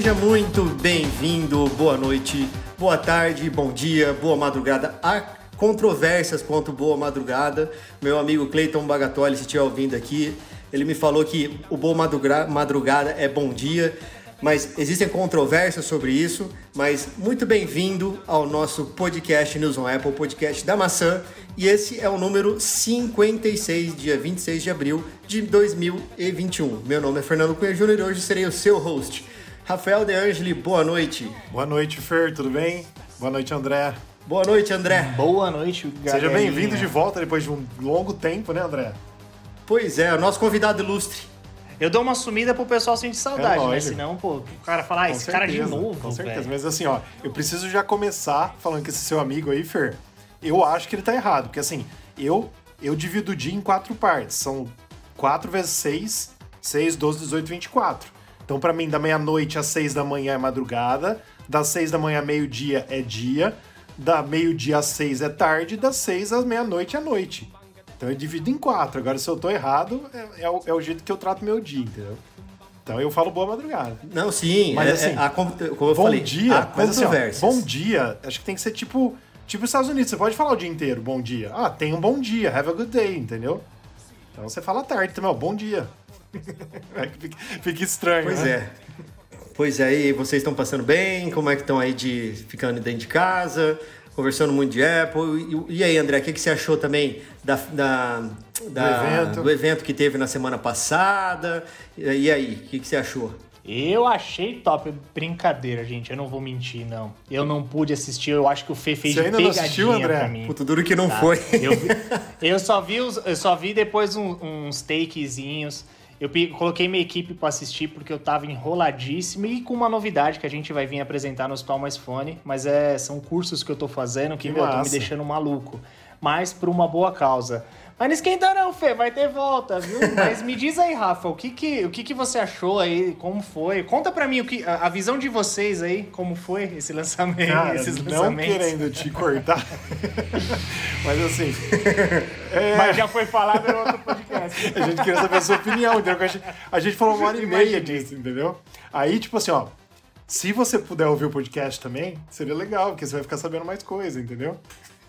Seja muito bem-vindo, boa noite, boa tarde, bom dia, boa madrugada. Há controvérsias quanto boa madrugada. Meu amigo Cleiton Bagatoli, se estiver ouvindo aqui, ele me falou que o boa madrugada é bom dia, mas existem controvérsias sobre isso. Mas muito bem-vindo ao nosso podcast News on Apple, podcast da maçã. E esse é o número 56, dia 26 de abril de 2021. Meu nome é Fernando Cunha Júnior e hoje serei o seu host. Rafael De Angeli, boa noite. Boa noite, Fer, tudo bem? Boa noite, André. Boa noite, André. Boa noite, galera. Seja bem-vindo de volta depois de um longo tempo, né, André? Pois é, o nosso convidado ilustre. Eu dou uma sumida pro pessoal sentir saudade, é né? Senão, pô, o cara fala, ah, esse certeza, cara de novo. Com certeza, véio. mas assim, ó, eu preciso já começar falando que esse seu amigo aí, Fer, eu acho que ele tá errado, porque assim, eu, eu divido o dia em quatro partes. São 4 vezes 6, 6, 12, 18, 24. Então, para mim, da meia-noite às 6 da manhã é madrugada, das 6 da manhã a meio-dia é dia, da meio-dia às 6 é tarde, das 6 às meia-noite é noite. Então eu divido em quatro. Agora, se eu tô errado, é, é, o, é o jeito que eu trato meu dia, entendeu? Então eu falo boa madrugada. Não, sim, mas é, assim, é, a, como eu bom falei, dia, mas assim, ó, bom dia, acho que tem que ser tipo Tipo os Estados Unidos, você pode falar o dia inteiro, bom dia. Ah, tem um bom dia, have a good day, entendeu? Então você fala tarde também, ó, bom dia. Fica, fica estranho, Pois né? é. Pois é, e vocês estão passando bem? Como é que estão aí de ficando dentro de casa? Conversando muito de Apple. E, e aí, André, o que, que você achou também da, da, da do, evento. do, evento. que teve na semana passada? E aí, o que, que você achou? Eu achei top. Brincadeira, gente. Eu não vou mentir, não. Eu não pude assistir. Eu acho que o Fê fez Você ainda não assistiu, André? pra mim. Puta, duro que não tá? foi. Eu, eu, só vi os, eu só vi depois um, uns takezinhos. Eu coloquei minha equipe para assistir porque eu tava enroladíssimo e com uma novidade que a gente vai vir apresentar no Hospital Mais Fone, mas é, são cursos que eu tô fazendo que, que meu, me deixando maluco. Mas por uma boa causa. Mas não esquenta não, Fê, vai ter volta, viu? Mas me diz aí, Rafa, o que que, o que que você achou aí, como foi? Conta pra mim o que, a, a visão de vocês aí, como foi esse lançamento, Cara, esses não querendo te cortar, mas assim... É... Mas já foi falado no outro podcast. a gente queria saber a sua opinião, entendeu? A gente, a gente falou uma hora e meia disso, entendeu? Aí, tipo assim, ó, se você puder ouvir o podcast também, seria legal, porque você vai ficar sabendo mais coisa, entendeu?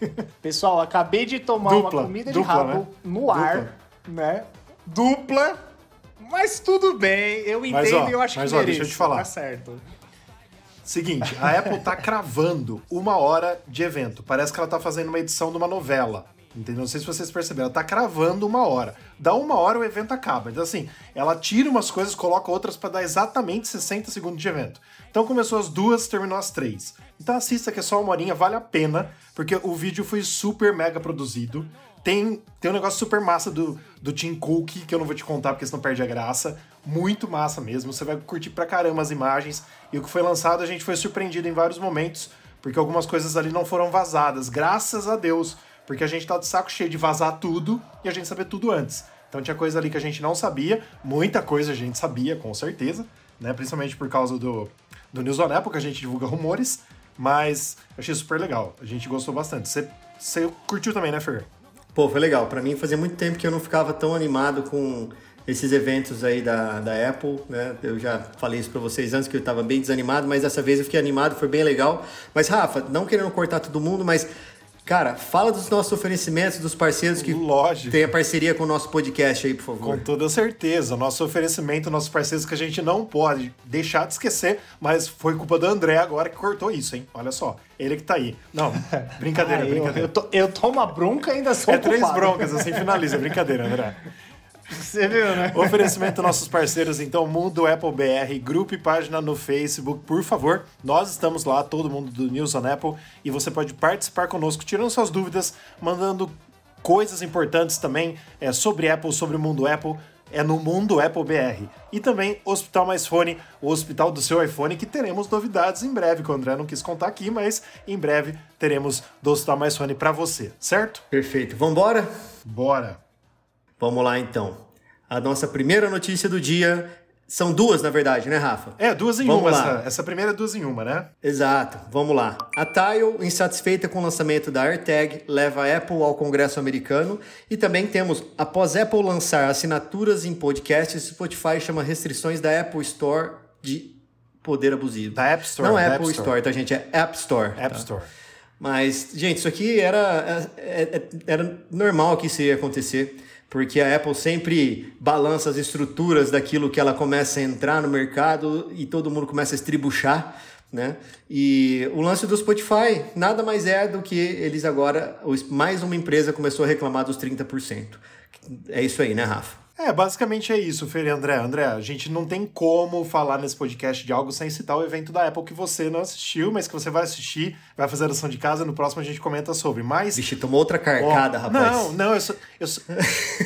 Pessoal, acabei de tomar dupla, uma comida dupla, de rabo né? no ar, né? Dupla, mas tudo bem, eu entendo mas, ó, e eu acho mas, que ó, deixa eu te falar. Tá certo. Seguinte, a Apple tá cravando uma hora de evento. Parece que ela tá fazendo uma edição de uma novela. Entendeu? Não sei se vocês perceberam. Ela tá cravando uma hora. Dá uma hora o evento acaba. Então, assim, ela tira umas coisas, coloca outras para dar exatamente 60 segundos de evento. Então começou às duas, terminou às três. Então assista que é só uma horinha, vale a pena, porque o vídeo foi super mega produzido. Tem, tem um negócio super massa do, do Tim Cook, que eu não vou te contar porque senão perde a graça. Muito massa mesmo, você vai curtir pra caramba as imagens. E o que foi lançado, a gente foi surpreendido em vários momentos, porque algumas coisas ali não foram vazadas, graças a Deus. Porque a gente tá de saco cheio de vazar tudo e a gente saber tudo antes. Então tinha coisa ali que a gente não sabia, muita coisa a gente sabia, com certeza, né? Principalmente por causa do, do News on Apple, que a gente divulga rumores. Mas achei super legal. A gente gostou bastante. Você curtiu também, né, Fer? Pô, foi legal. Para mim fazia muito tempo que eu não ficava tão animado com esses eventos aí da, da Apple, né? Eu já falei isso para vocês antes que eu estava bem desanimado, mas dessa vez eu fiquei animado, foi bem legal. Mas Rafa, não querendo cortar todo mundo, mas Cara, fala dos nossos oferecimentos, dos parceiros que Lógico. tem a parceria com o nosso podcast aí, por favor. Com toda certeza. Nosso oferecimento, nossos parceiros que a gente não pode deixar de esquecer, mas foi culpa do André agora que cortou isso, hein? Olha só, ele que tá aí. Não, brincadeira, ah, brincadeira. Eu, eu, tô, eu tomo uma bronca ainda sou É três broncas, assim finaliza. Brincadeira, André. Você viu, né? Oferecimento nossos parceiros, então, Mundo Apple BR, grupo e página no Facebook, por favor. Nós estamos lá, todo mundo do News on Apple, e você pode participar conosco, tirando suas dúvidas, mandando coisas importantes também é, sobre Apple, sobre o mundo Apple. É no Mundo Apple BR. E também Hospital Mais Fone, o hospital do seu iPhone, que teremos novidades em breve, que o André não quis contar aqui, mas em breve teremos do Hospital Mais Fone para você, certo? Perfeito. Vambora? Bora! Vamos lá então. A nossa primeira notícia do dia são duas, na verdade, né, Rafa? É, duas em Vamos uma. Lá. Essa, essa primeira é duas em uma, né? Exato. Vamos lá. A Tile, insatisfeita com o lançamento da AirTag, leva a Apple ao Congresso americano. E também temos, após Apple lançar assinaturas em podcasts, Spotify chama restrições da Apple Store de poder abusivo. Da App Store. Não é Apple Store. Store, tá, gente? É App Store. App tá? Store. Mas, gente, isso aqui era, é, é, era normal que isso ia acontecer, porque a Apple sempre balança as estruturas daquilo que ela começa a entrar no mercado e todo mundo começa a estribuchar, né? E o lance do Spotify nada mais é do que eles agora, mais uma empresa começou a reclamar dos 30%. É isso aí, né, Rafa? É, basicamente é isso, Fer e André. André, a gente não tem como falar nesse podcast de algo sem citar o evento da Apple que você não assistiu, mas que você vai assistir, vai fazer a lição de casa, no próximo a gente comenta sobre. Mas. Vixe, tomou outra carcada, oh, rapaz. Não, não, eu sou. Eu sou...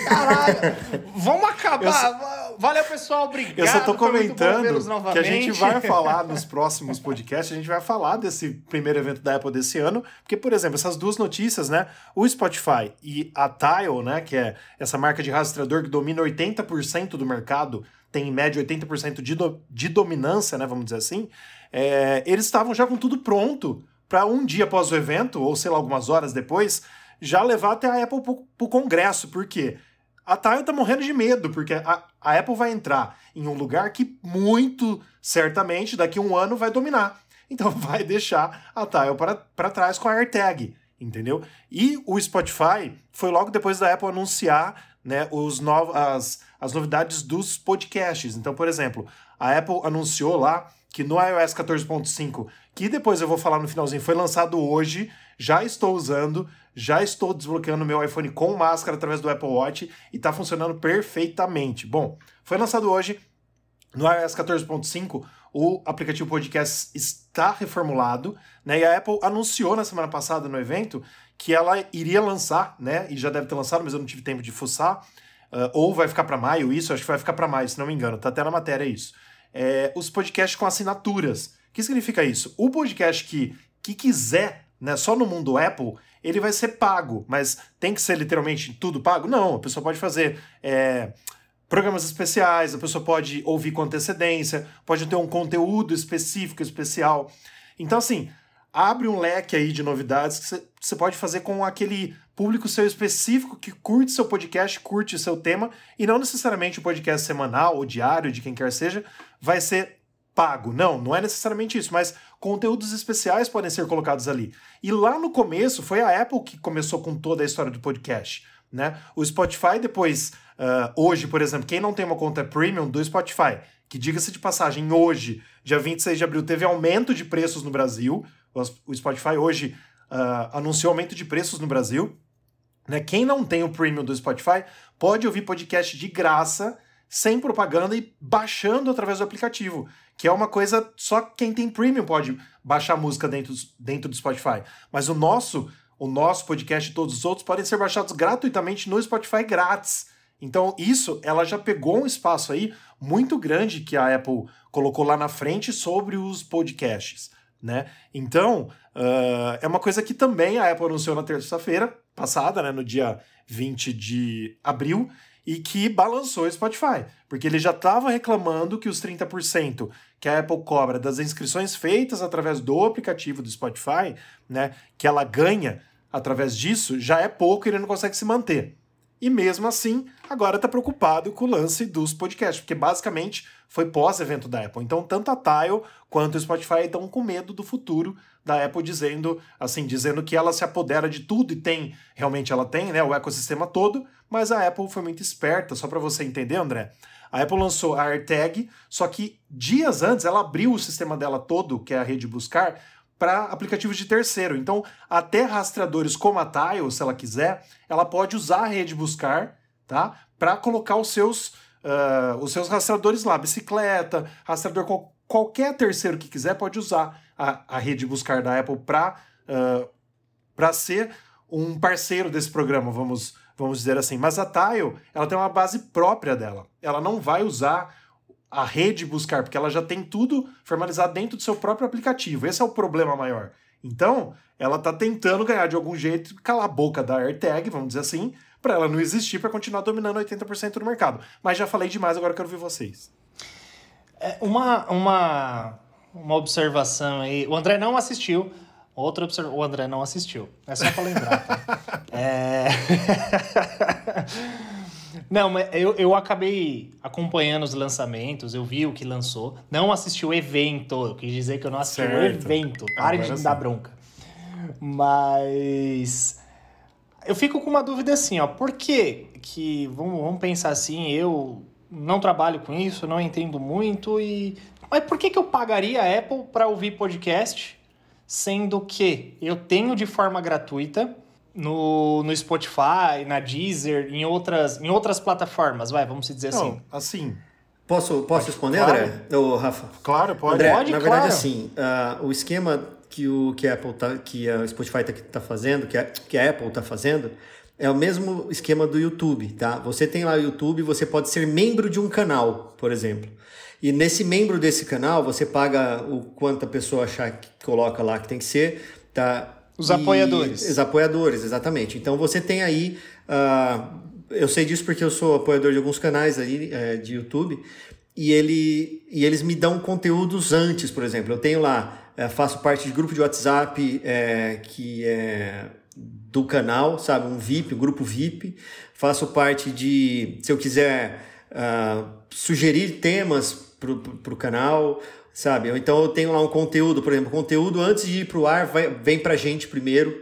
Caralho! Vamos acabar! Valeu, pessoal, obrigado. Eu só tô comentando que a gente vai falar nos próximos podcasts, a gente vai falar desse primeiro evento da Apple desse ano, porque, por exemplo, essas duas notícias, né? O Spotify e a Tile, né? Que é essa marca de rastreador que domina 80% do mercado, tem em média 80% de, do, de dominância, né? Vamos dizer assim. É, eles estavam já com tudo pronto para um dia após o evento, ou sei lá, algumas horas depois, já levar até a Apple pro, pro Congresso. Por quê? A Tile tá morrendo de medo, porque a, a Apple vai entrar em um lugar que muito certamente daqui a um ano vai dominar. Então vai deixar a Tile para trás com a AirTag, entendeu? E o Spotify foi logo depois da Apple anunciar né, os no, as, as novidades dos podcasts. Então, por exemplo, a Apple anunciou lá que no iOS 14.5, que depois eu vou falar no finalzinho, foi lançado hoje, já estou usando, já estou desbloqueando meu iPhone com máscara através do Apple Watch e está funcionando perfeitamente. Bom, foi lançado hoje no iOS 14.5, o aplicativo podcast está reformulado, né? E a Apple anunciou na semana passada no evento que ela iria lançar, né? E já deve ter lançado, mas eu não tive tempo de fuçar. Uh, ou vai ficar para maio isso, acho que vai ficar para maio, se não me engano, tá até na matéria isso. É, os podcasts com assinaturas. O que significa isso? O podcast que, que quiser, né, só no mundo Apple, ele vai ser pago, mas tem que ser literalmente tudo pago? Não, a pessoa pode fazer é, programas especiais, a pessoa pode ouvir com antecedência, pode ter um conteúdo específico, especial. Então, assim, abre um leque aí de novidades que você pode fazer com aquele público seu específico que curte seu podcast, curte seu tema, e não necessariamente o podcast semanal ou diário, de quem quer seja, vai ser pago. Não, não é necessariamente isso, mas conteúdos especiais podem ser colocados ali. E lá no começo foi a Apple que começou com toda a história do podcast. Né? O Spotify depois, uh, hoje, por exemplo, quem não tem uma conta premium do Spotify, que diga-se de passagem, hoje, dia 26 de abril, teve aumento de preços no Brasil. O Spotify hoje uh, anunciou aumento de preços no Brasil. Né? Quem não tem o premium do Spotify pode ouvir podcast de graça sem propaganda e baixando através do aplicativo, que é uma coisa só quem tem premium pode baixar música dentro, dentro do Spotify. Mas o nosso, o nosso podcast e todos os outros podem ser baixados gratuitamente no Spotify grátis. Então, isso ela já pegou um espaço aí muito grande que a Apple colocou lá na frente sobre os podcasts. Né? Então, uh, é uma coisa que também a Apple anunciou na terça-feira passada, né, no dia 20 de abril, e que balançou o Spotify, porque ele já estava reclamando que os 30% que a Apple cobra das inscrições feitas através do aplicativo do Spotify, né, que ela ganha através disso, já é pouco e ele não consegue se manter. E mesmo assim, agora está preocupado com o lance dos podcasts, porque basicamente foi pós-evento da Apple. Então, tanto a Tile quanto o Spotify estão com medo do futuro da Apple, dizendo assim, dizendo que ela se apodera de tudo e tem, realmente ela tem, né, o ecossistema todo, mas a Apple foi muito esperta, só para você entender, André. A Apple lançou a AirTag, só que dias antes ela abriu o sistema dela todo, que é a rede buscar, para aplicativos de terceiro. Então, até rastreadores como a Tile, se ela quiser, ela pode usar a rede buscar, tá? Para colocar os seus uh, os seus rastreadores lá, bicicleta, rastreador qual, qualquer terceiro que quiser pode usar a, a rede buscar da Apple para uh, para ser um parceiro desse programa, vamos vamos dizer assim. Mas a Tile, ela tem uma base própria dela. Ela não vai usar a rede buscar, porque ela já tem tudo formalizado dentro do seu próprio aplicativo. Esse é o problema maior. Então, ela está tentando ganhar de algum jeito, calar a boca da AirTag, vamos dizer assim, para ela não existir, para continuar dominando 80% do mercado. Mas já falei demais, agora quero ouvir vocês. É uma, uma, uma observação aí. O André não assistiu. Outra observação. O André não assistiu. É só para lembrar. Tá? é... Não, mas eu, eu acabei acompanhando os lançamentos, eu vi o que lançou. Não assisti o evento, eu quis dizer que eu não assisti certo. o evento. Pare de me dar bronca. Mas eu fico com uma dúvida assim, ó. Por que que, vamos, vamos pensar assim, eu não trabalho com isso, não entendo muito e... Mas por que que eu pagaria a Apple para ouvir podcast, sendo que eu tenho de forma gratuita no, no Spotify, na Deezer, em outras, em outras plataformas, vai, vamos dizer Não, assim. assim. Posso, posso responder, claro. André? Ou Rafa? Claro, pode. André, pode, na claro. verdade, assim, uh, o esquema que, o, que a Apple tá, que a Spotify está tá fazendo, que a, que a Apple está fazendo, é o mesmo esquema do YouTube, tá? Você tem lá o YouTube, você pode ser membro de um canal, por exemplo. E nesse membro desse canal, você paga o quanto a pessoa achar que coloca lá que tem que ser, tá? Os apoiadores. os apoiadores, exatamente. Então você tem aí. Uh, eu sei disso porque eu sou apoiador de alguns canais aí uh, de YouTube. E, ele, e eles me dão conteúdos antes, por exemplo. Eu tenho lá, uh, faço parte de grupo de WhatsApp eh, que é do canal, sabe? Um VIP, um grupo VIP. Faço parte de, se eu quiser ah, sugerir temas para o canal, sabe? Então eu tenho lá um conteúdo, por exemplo, conteúdo antes de ir para o ar vai, vem para a gente primeiro,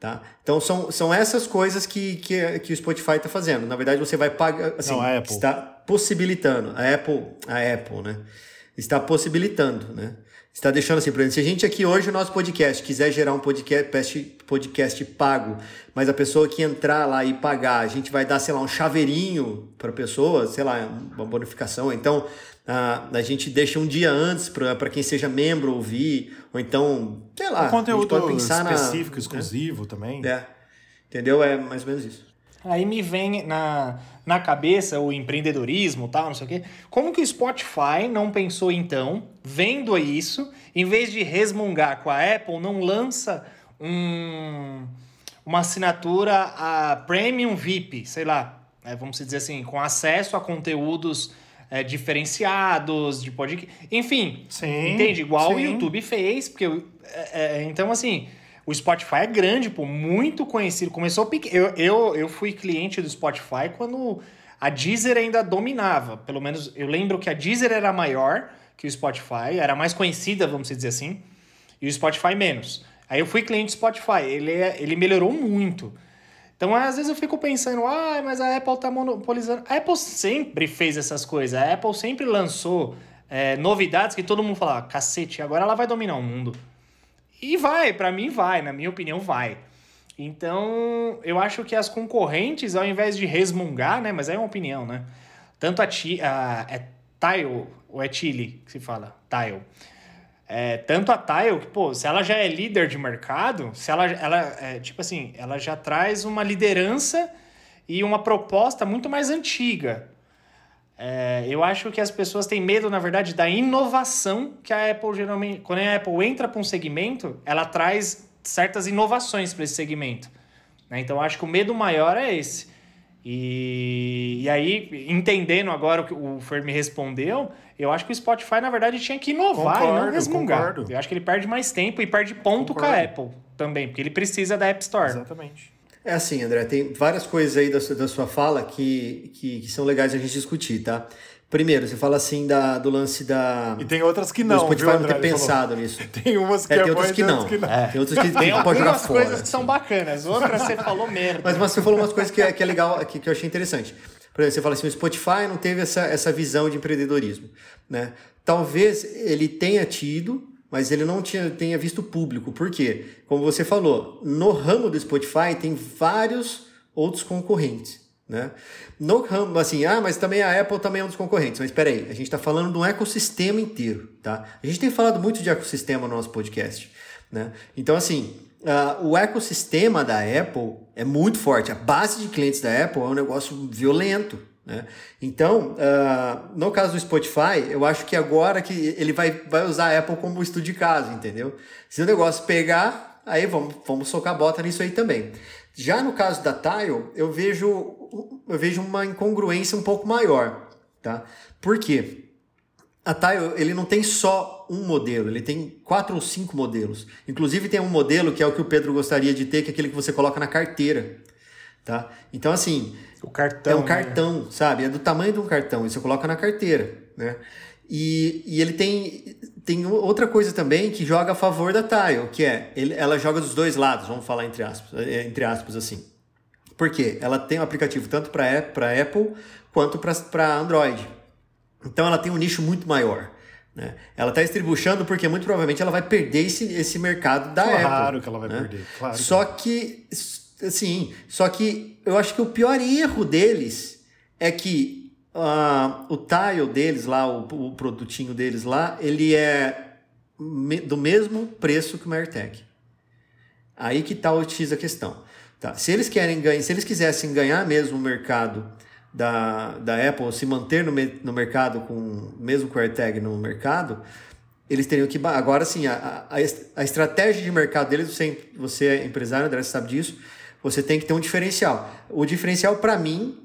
tá? Então são, são essas coisas que, que, que o Spotify está fazendo. Na verdade você vai pagar, assim, Não, a Apple. está possibilitando, a Apple, a Apple, né? Está possibilitando, né? Está deixando assim, por exemplo, se a gente aqui hoje, o nosso podcast, quiser gerar um podcast, podcast pago, mas a pessoa que entrar lá e pagar, a gente vai dar, sei lá, um chaveirinho para a pessoa, sei lá, uma bonificação. Então, a, a gente deixa um dia antes para quem seja membro ouvir, ou então, sei lá. Um conteúdo pode pensar específico, na, exclusivo né? também. É. Entendeu? É mais ou menos isso. Aí me vem na, na cabeça o empreendedorismo tal, não sei o quê. Como que o Spotify não pensou então, vendo isso, em vez de resmungar com a Apple, não lança um, uma assinatura a Premium VIP, sei lá, é, vamos dizer assim, com acesso a conteúdos é, diferenciados, de podcast. Enfim, sim, entende? Igual sim. o YouTube fez, porque. É, então, assim. O Spotify é grande, pô, muito conhecido. Começou pequeno. Eu, eu, eu fui cliente do Spotify quando a Deezer ainda dominava. Pelo menos eu lembro que a Deezer era maior que o Spotify, era mais conhecida, vamos dizer assim, e o Spotify menos. Aí eu fui cliente do Spotify, ele, ele melhorou muito. Então, às vezes eu fico pensando, ah, mas a Apple tá monopolizando. A Apple sempre fez essas coisas. A Apple sempre lançou é, novidades que todo mundo fala, cacete, agora ela vai dominar o mundo. E vai, para mim vai, na minha opinião vai. Então, eu acho que as concorrentes, ao invés de resmungar, né, mas é uma opinião, né? Tanto a, ti, a é Tile, ou é Chile que se fala? Tile. É, tanto a Tile, que, pô, se ela já é líder de mercado, se ela, ela é, tipo assim, ela já traz uma liderança e uma proposta muito mais antiga. É, eu acho que as pessoas têm medo, na verdade, da inovação que a Apple geralmente. Quando a Apple entra para um segmento, ela traz certas inovações para esse segmento. Né? Então, acho que o medo maior é esse. E, e aí, entendendo agora o que o Fer me respondeu, eu acho que o Spotify, na verdade, tinha que inovar concordo, e não resmungar. Concordo. Eu acho que ele perde mais tempo e perde ponto concordo. com a Apple também, porque ele precisa da App Store. Exatamente. É assim, André, tem várias coisas aí da sua, da sua fala que, que, que, são legais a gente discutir, tá? Primeiro, você fala assim da, do lance da. E tem outras que não. Do Spotify viu, não ter pensado falou. nisso. Tem umas que é, é tem outras que não. que não. É. Tem outras que, tem que pode jogar algumas fora. coisas que são bacanas, outras você falou merda. Mas, mas você falou umas coisas que é, que é legal, que, que eu achei interessante. Por exemplo, você fala assim, o Spotify não teve essa, essa visão de empreendedorismo, né? Talvez ele tenha tido, mas ele não tinha, tenha visto público. Por quê? Como você falou, no ramo do Spotify tem vários outros concorrentes. Né? No ramo, assim, ah, mas também a Apple também é um dos concorrentes. Mas espera aí, a gente está falando de um ecossistema inteiro, tá? A gente tem falado muito de ecossistema no nosso podcast, né? Então, assim, uh, o ecossistema da Apple é muito forte. A base de clientes da Apple é um negócio violento, né? Então, uh, no caso do Spotify, eu acho que agora que ele vai, vai usar a Apple como estudo de caso, entendeu? Se o negócio pegar, aí vamos, vamos socar a bota nisso aí também. Já no caso da Tile, eu vejo, eu vejo uma incongruência um pouco maior, tá? Por quê? A Tile, ele não tem só um modelo, ele tem quatro ou cinco modelos. Inclusive tem um modelo que é o que o Pedro gostaria de ter, que é aquele que você coloca na carteira. tá? Então, assim, o cartão, é um né? cartão, sabe? É do tamanho de um cartão, e você coloca na carteira, né? E, e ele tem, tem outra coisa também que joga a favor da Tile, que é, ele, ela joga dos dois lados, vamos falar entre aspas, é, entre aspas assim. Por quê? Ela tem um aplicativo tanto para Apple quanto para Android. Então ela tem um nicho muito maior. Né? Ela está estribuchando porque muito provavelmente ela vai perder esse, esse mercado da claro Apple. Claro que ela vai né? perder. Claro só que, assim, só que eu acho que o pior erro deles é que uh, o tile deles lá, o, o produtinho deles lá, ele é me, do mesmo preço que o AirTag. Aí que está o X a questão. Tá. Se eles querem ganhar, se eles quisessem ganhar mesmo o mercado da, da Apple se manter no, no mercado, com mesmo com o AirTag no mercado, eles teriam que. Agora sim, a, a, a estratégia de mercado deles, você, você é empresário, André, sabe disso, você tem que ter um diferencial. O diferencial, para mim,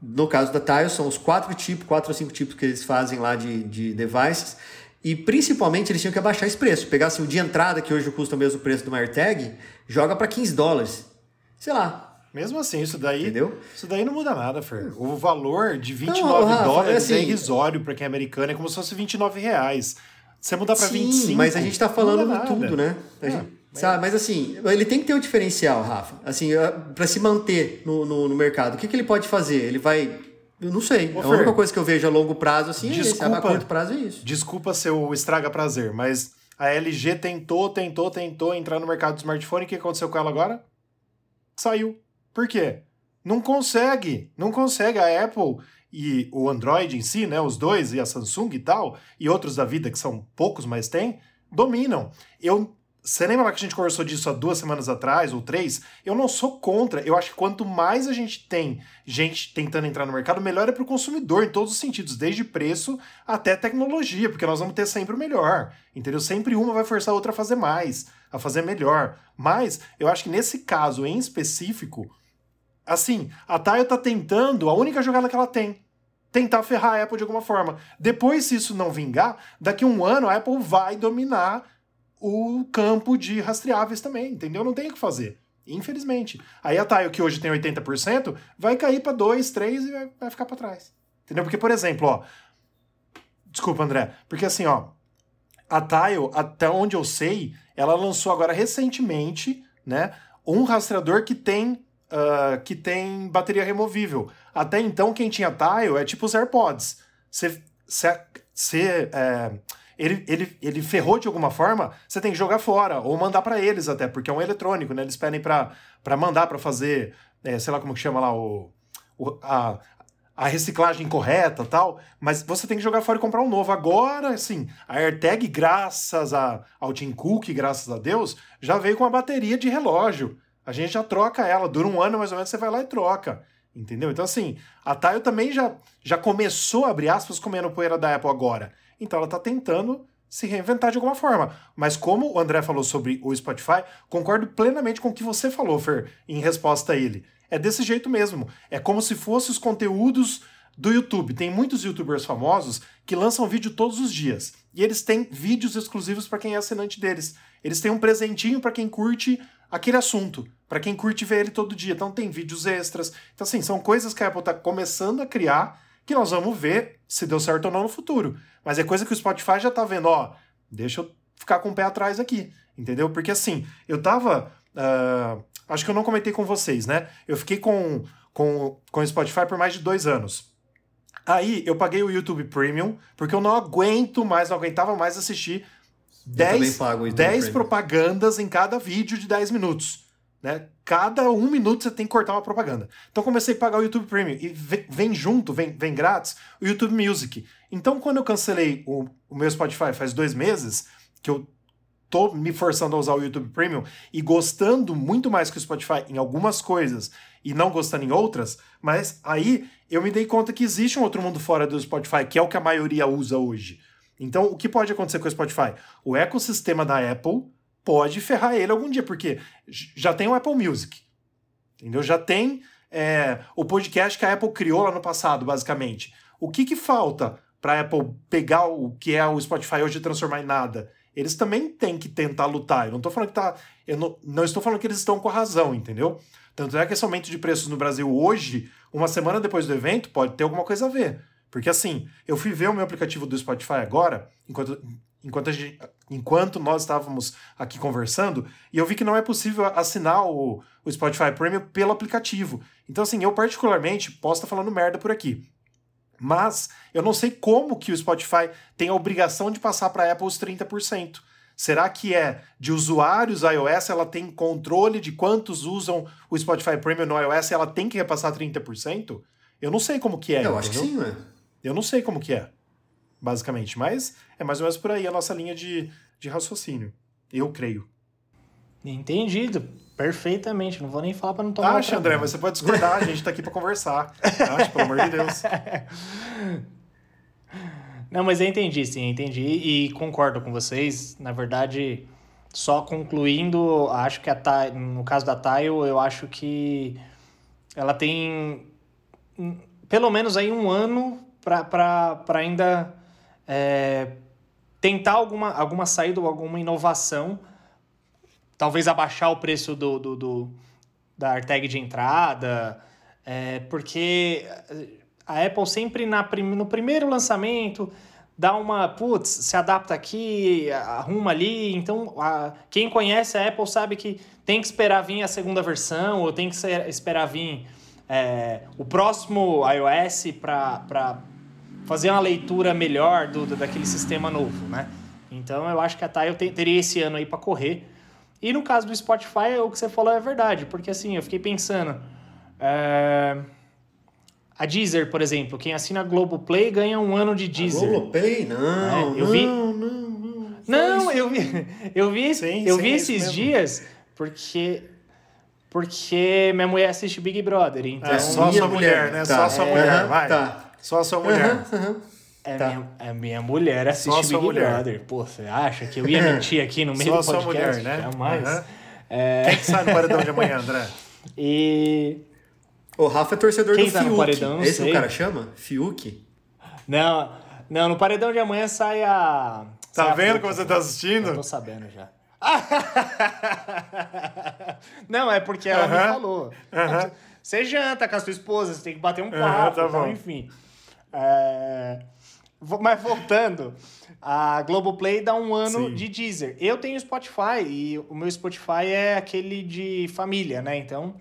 no caso da Tile, são os quatro tipos, quatro ou cinco tipos que eles fazem lá de, de devices. E principalmente eles tinham que abaixar esse preço. Pegar assim, o de entrada, que hoje custa o mesmo preço do AirTag, joga para 15 dólares. Sei lá, mesmo assim, isso daí, Entendeu? isso daí não muda nada, Fer. O valor de 29 não, Rafa, dólares é, assim, é irrisório para quem é americano, é como se fosse 29 reais. Você mudar para 25. Mas a gente tá falando de tudo, né? É, gente, mas... Sabe? Mas assim, ele tem que ter um diferencial, Rafa. Assim, para se manter no, no, no, mercado. O que, que ele pode fazer? Ele vai. Eu não sei. Ô, a única coisa que eu vejo a longo prazo, assim, desculpa, é esse. A curto prazo é isso. Desculpa seu estraga prazer, mas a LG tentou, tentou, tentou entrar no mercado do smartphone. O que aconteceu com ela agora? Saiu. Por quê? Não consegue, não consegue. A Apple e o Android em si, né, os dois, e a Samsung e tal, e outros da vida que são poucos, mas tem, dominam. Eu, você lembra lá que a gente conversou disso há duas semanas atrás, ou três? Eu não sou contra. Eu acho que quanto mais a gente tem gente tentando entrar no mercado, melhor é para o consumidor, em todos os sentidos, desde preço até tecnologia, porque nós vamos ter sempre o melhor. Entendeu? Sempre uma vai forçar a outra a fazer mais, a fazer melhor. Mas eu acho que nesse caso em específico, Assim, a Taio tá tentando, a única jogada que ela tem, tentar ferrar a Apple de alguma forma. Depois, se isso não vingar, daqui a um ano a Apple vai dominar o campo de rastreáveis também, entendeu? Não tem o que fazer. Infelizmente. Aí a Taio, que hoje tem 80%, vai cair para 2, 3 e vai, ficar para trás. Entendeu? Porque, por exemplo, ó. Desculpa, André. Porque assim, ó. A Tile, até onde eu sei, ela lançou agora recentemente, né? Um rastreador que tem uh, que tem bateria removível. Até então, quem tinha tile é tipo os AirPods. Você. É, ele, ele, ele ferrou de alguma forma, você tem que jogar fora, ou mandar para eles até, porque é um eletrônico, né? Eles pedem para mandar para fazer, é, sei lá como que chama lá, o, o, a, a reciclagem correta tal, mas você tem que jogar fora e comprar um novo. Agora, assim, a AirTag, graças a, ao Tim Cook, graças a Deus, já veio com a bateria de relógio. A gente já troca ela, dura um ano mais ou menos, você vai lá e troca. Entendeu? Então, assim, a Tile também já, já começou, a abrir aspas, comendo poeira da Apple agora. Então, ela está tentando se reinventar de alguma forma. Mas como o André falou sobre o Spotify, concordo plenamente com o que você falou, Fer, em resposta a ele. É desse jeito mesmo. É como se fossem os conteúdos do YouTube. Tem muitos youtubers famosos que lançam vídeo todos os dias. E eles têm vídeos exclusivos para quem é assinante deles. Eles têm um presentinho para quem curte aquele assunto, para quem curte ver ele todo dia. Então tem vídeos extras. Então, assim, são coisas que a Apple está começando a criar que nós vamos ver se deu certo ou não no futuro. Mas é coisa que o Spotify já tá vendo, ó, deixa eu ficar com o pé atrás aqui, entendeu? Porque assim, eu tava. Uh, acho que eu não comentei com vocês, né? Eu fiquei com, com, com o Spotify por mais de dois anos. Aí eu paguei o YouTube Premium, porque eu não aguento mais, não aguentava mais assistir 10, 10 propagandas em cada vídeo de 10 minutos. Né? Cada um minuto você tem que cortar uma propaganda. Então comecei a pagar o YouTube Premium e vem junto, vem, vem grátis, o YouTube Music. Então quando eu cancelei o, o meu Spotify faz dois meses, que eu tô me forçando a usar o YouTube Premium e gostando muito mais que o Spotify em algumas coisas e não gostando em outras, mas aí eu me dei conta que existe um outro mundo fora do Spotify, que é o que a maioria usa hoje. Então, o que pode acontecer com o Spotify? O ecossistema da Apple pode ferrar ele algum dia, porque já tem o Apple Music, entendeu? Já tem é, o podcast que a Apple criou lá no passado, basicamente. O que, que falta para a Apple pegar o que é o Spotify hoje e transformar em nada? Eles também têm que tentar lutar. Eu não tô falando que tá. Eu não, não estou falando que eles estão com a razão, entendeu? Tanto é que esse aumento de preços no Brasil hoje, uma semana depois do evento, pode ter alguma coisa a ver. Porque assim, eu fui ver o meu aplicativo do Spotify agora, enquanto, enquanto, gente, enquanto nós estávamos aqui conversando, e eu vi que não é possível assinar o, o Spotify Premium pelo aplicativo. Então, assim, eu particularmente posso estar falando merda por aqui. Mas eu não sei como que o Spotify tem a obrigação de passar para a Apple os 30%. Será que é de usuários iOS, ela tem controle de quantos usam o Spotify Premium no iOS e ela tem que repassar 30%? Eu não sei como que é. Eu entendeu? acho que sim, né? Eu não sei como que é, basicamente. Mas é mais ou menos por aí a nossa linha de, de raciocínio. Eu creio. Entendido. Perfeitamente. Não vou nem falar para não tomar. Acha, André, mas você pode discordar. a gente tá aqui para conversar. Acha, pelo amor de Deus. Não, mas eu entendi, sim, entendi. E concordo com vocês. Na verdade, só concluindo, acho que a no caso da Tile, eu acho que ela tem pelo menos aí um ano para ainda é, tentar alguma, alguma saída ou alguma inovação. Talvez abaixar o preço do, do, do da AirTag de entrada, é, porque a Apple sempre na, no primeiro lançamento dá uma, putz, se adapta aqui, arruma ali. Então, a, quem conhece a Apple sabe que tem que esperar vir a segunda versão, ou tem que ser, esperar vir é, o próximo iOS para fazer uma leitura melhor do, do, daquele sistema novo, né? Então eu acho que a Tile teria esse ano aí para correr. E no caso do Spotify, o que você falou é verdade, porque assim, eu fiquei pensando. É... A Deezer, por exemplo, quem assina Globoplay ganha um ano de Deezer. Globoplay? Não, é, eu não, vi... não, não. Não, eu vi, eu vi, sim, eu sim, vi esses dias porque porque minha mulher assiste Big Brother. Então... É só a sua mulher, né? Tá. Só a sua é, mulher, vai. Tá. Só a sua mulher. É, tá. minha, a minha mulher assiste Big mulher. Brother. Pô, você acha que eu ia mentir aqui no meio Só do podcast? Só a mulher, né? Jamais. Uhum. É... Quem que sai no paredão de amanhã, André? E... O Rafa é torcedor Quem do tá Fiuk. No paredão, Esse sei. o cara chama? Fiuk? Não, não, no paredão de amanhã sai a... Tá sai vendo como você tá assistindo? Eu tô sabendo já. não, é porque ela uh -huh. me falou. Uh -huh. Você janta com a sua esposa, você tem que bater um papo, uh -huh, tá então, enfim. É... Mas voltando, a Globoplay dá um ano Sim. de Deezer. Eu tenho Spotify e o meu Spotify é aquele de família, né? Então,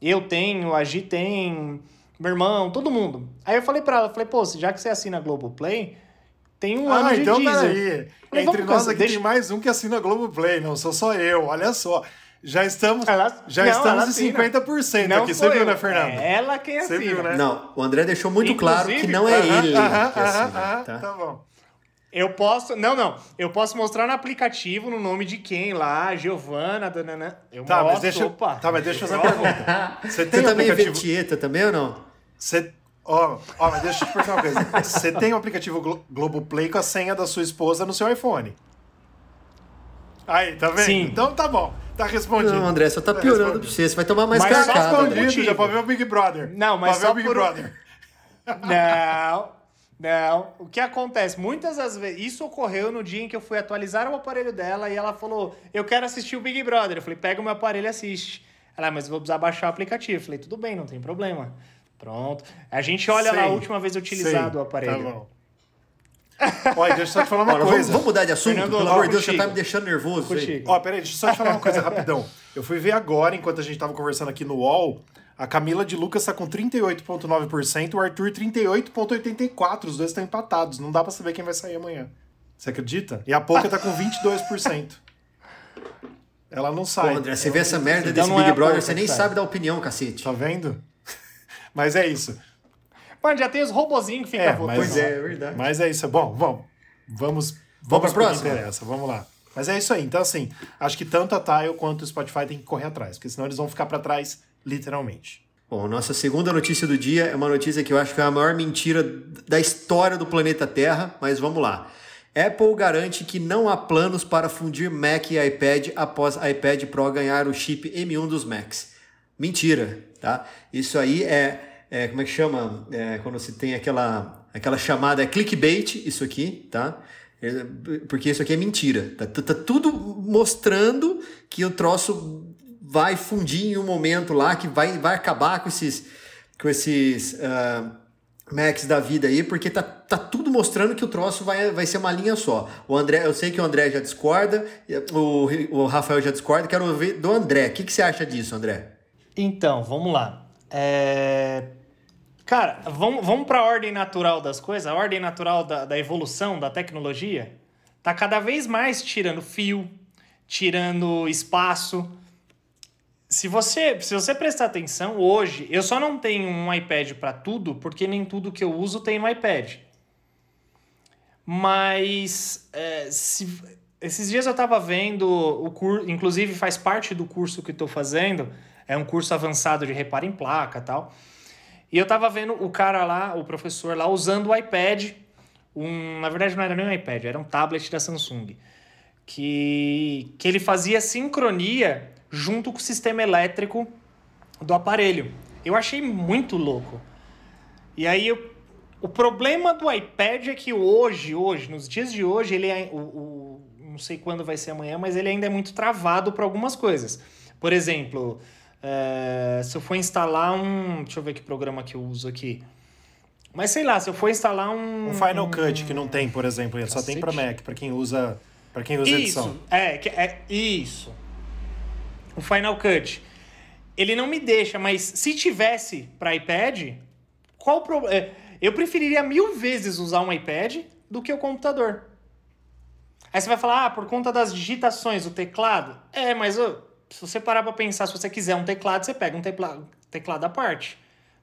eu tenho, a Gi tem, meu irmão, todo mundo. Aí eu falei pra ela, falei, pô, já que você assina Globoplay, tem um ah, ano de então Deezer. Peraí. Falei, Entre nós aqui deixa... tem mais um que assina Globoplay, não sou só eu, olha só. Já estamos, ela, já não, estamos em 50% não aqui. Você viu, né, Fernando? É ela quem assina. Você viu, né? Não, o André deixou muito Inclusive, claro que não é uh -huh, ele uh -huh, que assina. Uh -huh, tá? tá bom. Eu posso. Não, não. Eu posso mostrar no aplicativo no nome de quem lá, Giovana, dona. Eu tá, mostro, mas deixa, opa. Tá, mas deixa eu fazer uma pergunta. Você, tem Você também aplicativo... Vetieta também ou não? Você. Ó, ó, mas deixa eu te perguntar uma coisa. Você tem o aplicativo Glo Globoplay com a senha da sua esposa no seu iPhone? Aí, tá vendo? Sim. Então tá bom. Tá respondido. Não, André, só tá, tá piorando pra você. Você vai tomar mais mas carcada. Mas respondido, já pra ver o Big Brother. Não, mas pra só ver o Big por... Brother. Não, não. O que acontece? Muitas das vezes... Isso ocorreu no dia em que eu fui atualizar o aparelho dela e ela falou, eu quero assistir o Big Brother. Eu falei, pega o meu aparelho e assiste. Ela, mas eu vou precisar baixar o aplicativo. Eu falei, tudo bem, não tem problema. Pronto. A gente olha sei, lá a última vez utilizado sei, o aparelho. Tá bom. Olha, deixa eu só te falar uma Olha, coisa. Vamos, vamos, mudar de assunto? Fernando, Pelo amor de Deus, você tá me deixando nervoso. Ó, peraí, deixa eu só te falar uma coisa rapidão. Eu fui ver agora, enquanto a gente tava conversando aqui no UOL, a Camila de Lucas tá com 38,9%, o Arthur 38,84%. Os dois estão empatados. Não dá pra saber quem vai sair amanhã. Você acredita? E a Poca tá com 22%. Ela não sai. Pô, André, você vê essa merda então desse Big é Brother, você nem sabe dar opinião, cacete. Tá vendo? Mas é isso. Mano, já tem os robozinhos que ficam é, voltando. Pois é, é verdade. Mas é isso. Bom, bom vamos, vamos, vamos para próxima? interessa. Vamos lá. Mas é isso aí. Então, assim, acho que tanto a Tile quanto o Spotify tem que correr atrás, porque senão eles vão ficar para trás, literalmente. Bom, nossa segunda notícia do dia é uma notícia que eu acho que é a maior mentira da história do planeta Terra, mas vamos lá. Apple garante que não há planos para fundir Mac e iPad após iPad Pro ganhar o chip M1 dos Macs. Mentira, tá? Isso aí é é, como é que chama? É, quando se tem aquela, aquela chamada, é clickbait, isso aqui, tá? É, porque isso aqui é mentira. Tá, tá, tá, tudo mostrando que o troço vai fundir em um momento lá, que vai, vai acabar com esses, com esses uh, Macs da vida aí, porque tá, tá tudo mostrando que o troço vai, vai ser uma linha só. O André, eu sei que o André já discorda, o, o Rafael já discorda, quero ouvir do André. O que, que você acha disso, André? Então, vamos lá. É... Cara, vamos, vamos para a ordem natural das coisas, a ordem natural da, da evolução da tecnologia tá cada vez mais tirando fio, tirando espaço. Se você, se você prestar atenção, hoje eu só não tenho um iPad para tudo, porque nem tudo que eu uso tem no iPad. Mas é, se, esses dias eu estava vendo o curso, inclusive faz parte do curso que estou fazendo, é um curso avançado de reparo em placa tal. E eu tava vendo o cara lá, o professor lá, usando o iPad. Um, na verdade, não era nem um iPad, era um tablet da Samsung. Que, que ele fazia sincronia junto com o sistema elétrico do aparelho. Eu achei muito louco. E aí, eu, o problema do iPad é que hoje, hoje, nos dias de hoje, ele é. O, o não sei quando vai ser amanhã, mas ele ainda é muito travado para algumas coisas. Por exemplo, é, se eu for instalar um. Deixa eu ver que programa que eu uso aqui. Mas sei lá, se eu for instalar um. Um Final Cut que não tem, por exemplo, ele só tem para Mac, para quem usa, para quem usa isso, edição. É, é isso. O Final Cut. Ele não me deixa, mas se tivesse para iPad, qual o problema? É, eu preferiria mil vezes usar um iPad do que o computador. Aí você vai falar, ah, por conta das digitações, o teclado. É, mas oh, se você parar para pensar, se você quiser um teclado, você pega um teclado, teclado à parte.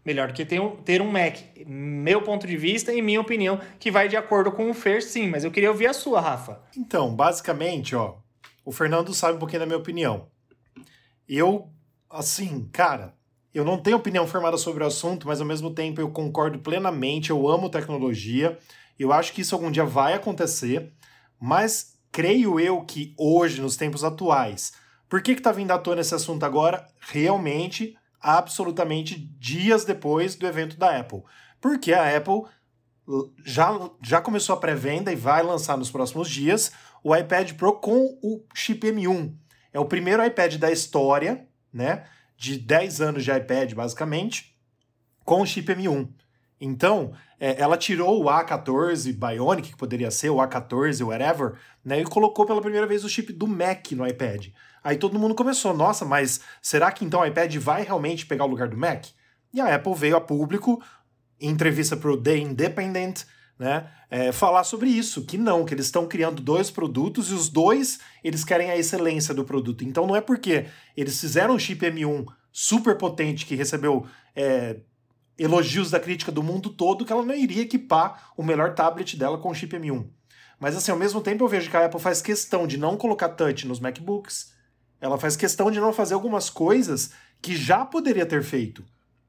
Melhor do que ter um, ter um Mac. Meu ponto de vista e minha opinião, que vai de acordo com o Fer, sim. Mas eu queria ouvir a sua, Rafa. Então, basicamente, ó, o Fernando sabe um pouquinho da minha opinião. Eu, assim, cara, eu não tenho opinião formada sobre o assunto, mas ao mesmo tempo eu concordo plenamente, eu amo tecnologia, eu acho que isso algum dia vai acontecer, mas creio eu que hoje, nos tempos atuais, por que está vindo à tona esse assunto agora? Realmente, absolutamente dias depois do evento da Apple. Porque a Apple já, já começou a pré-venda e vai lançar nos próximos dias o iPad Pro com o chip M1. É o primeiro iPad da história, né? De 10 anos de iPad, basicamente, com o chip M1. Então, é, ela tirou o A14 Bionic, que poderia ser o A14, whatever, né? E colocou pela primeira vez o chip do Mac no iPad. Aí todo mundo começou, nossa, mas será que então o iPad vai realmente pegar o lugar do Mac? E a Apple veio a público, em entrevista para o The Independent, né, é, falar sobre isso, que não, que eles estão criando dois produtos e os dois eles querem a excelência do produto. Então não é porque eles fizeram um chip M1 super potente que recebeu é, elogios da crítica do mundo todo que ela não iria equipar o melhor tablet dela com o chip M1. Mas assim, ao mesmo tempo eu vejo que a Apple faz questão de não colocar touch nos MacBooks, ela faz questão de não fazer algumas coisas que já poderia ter feito.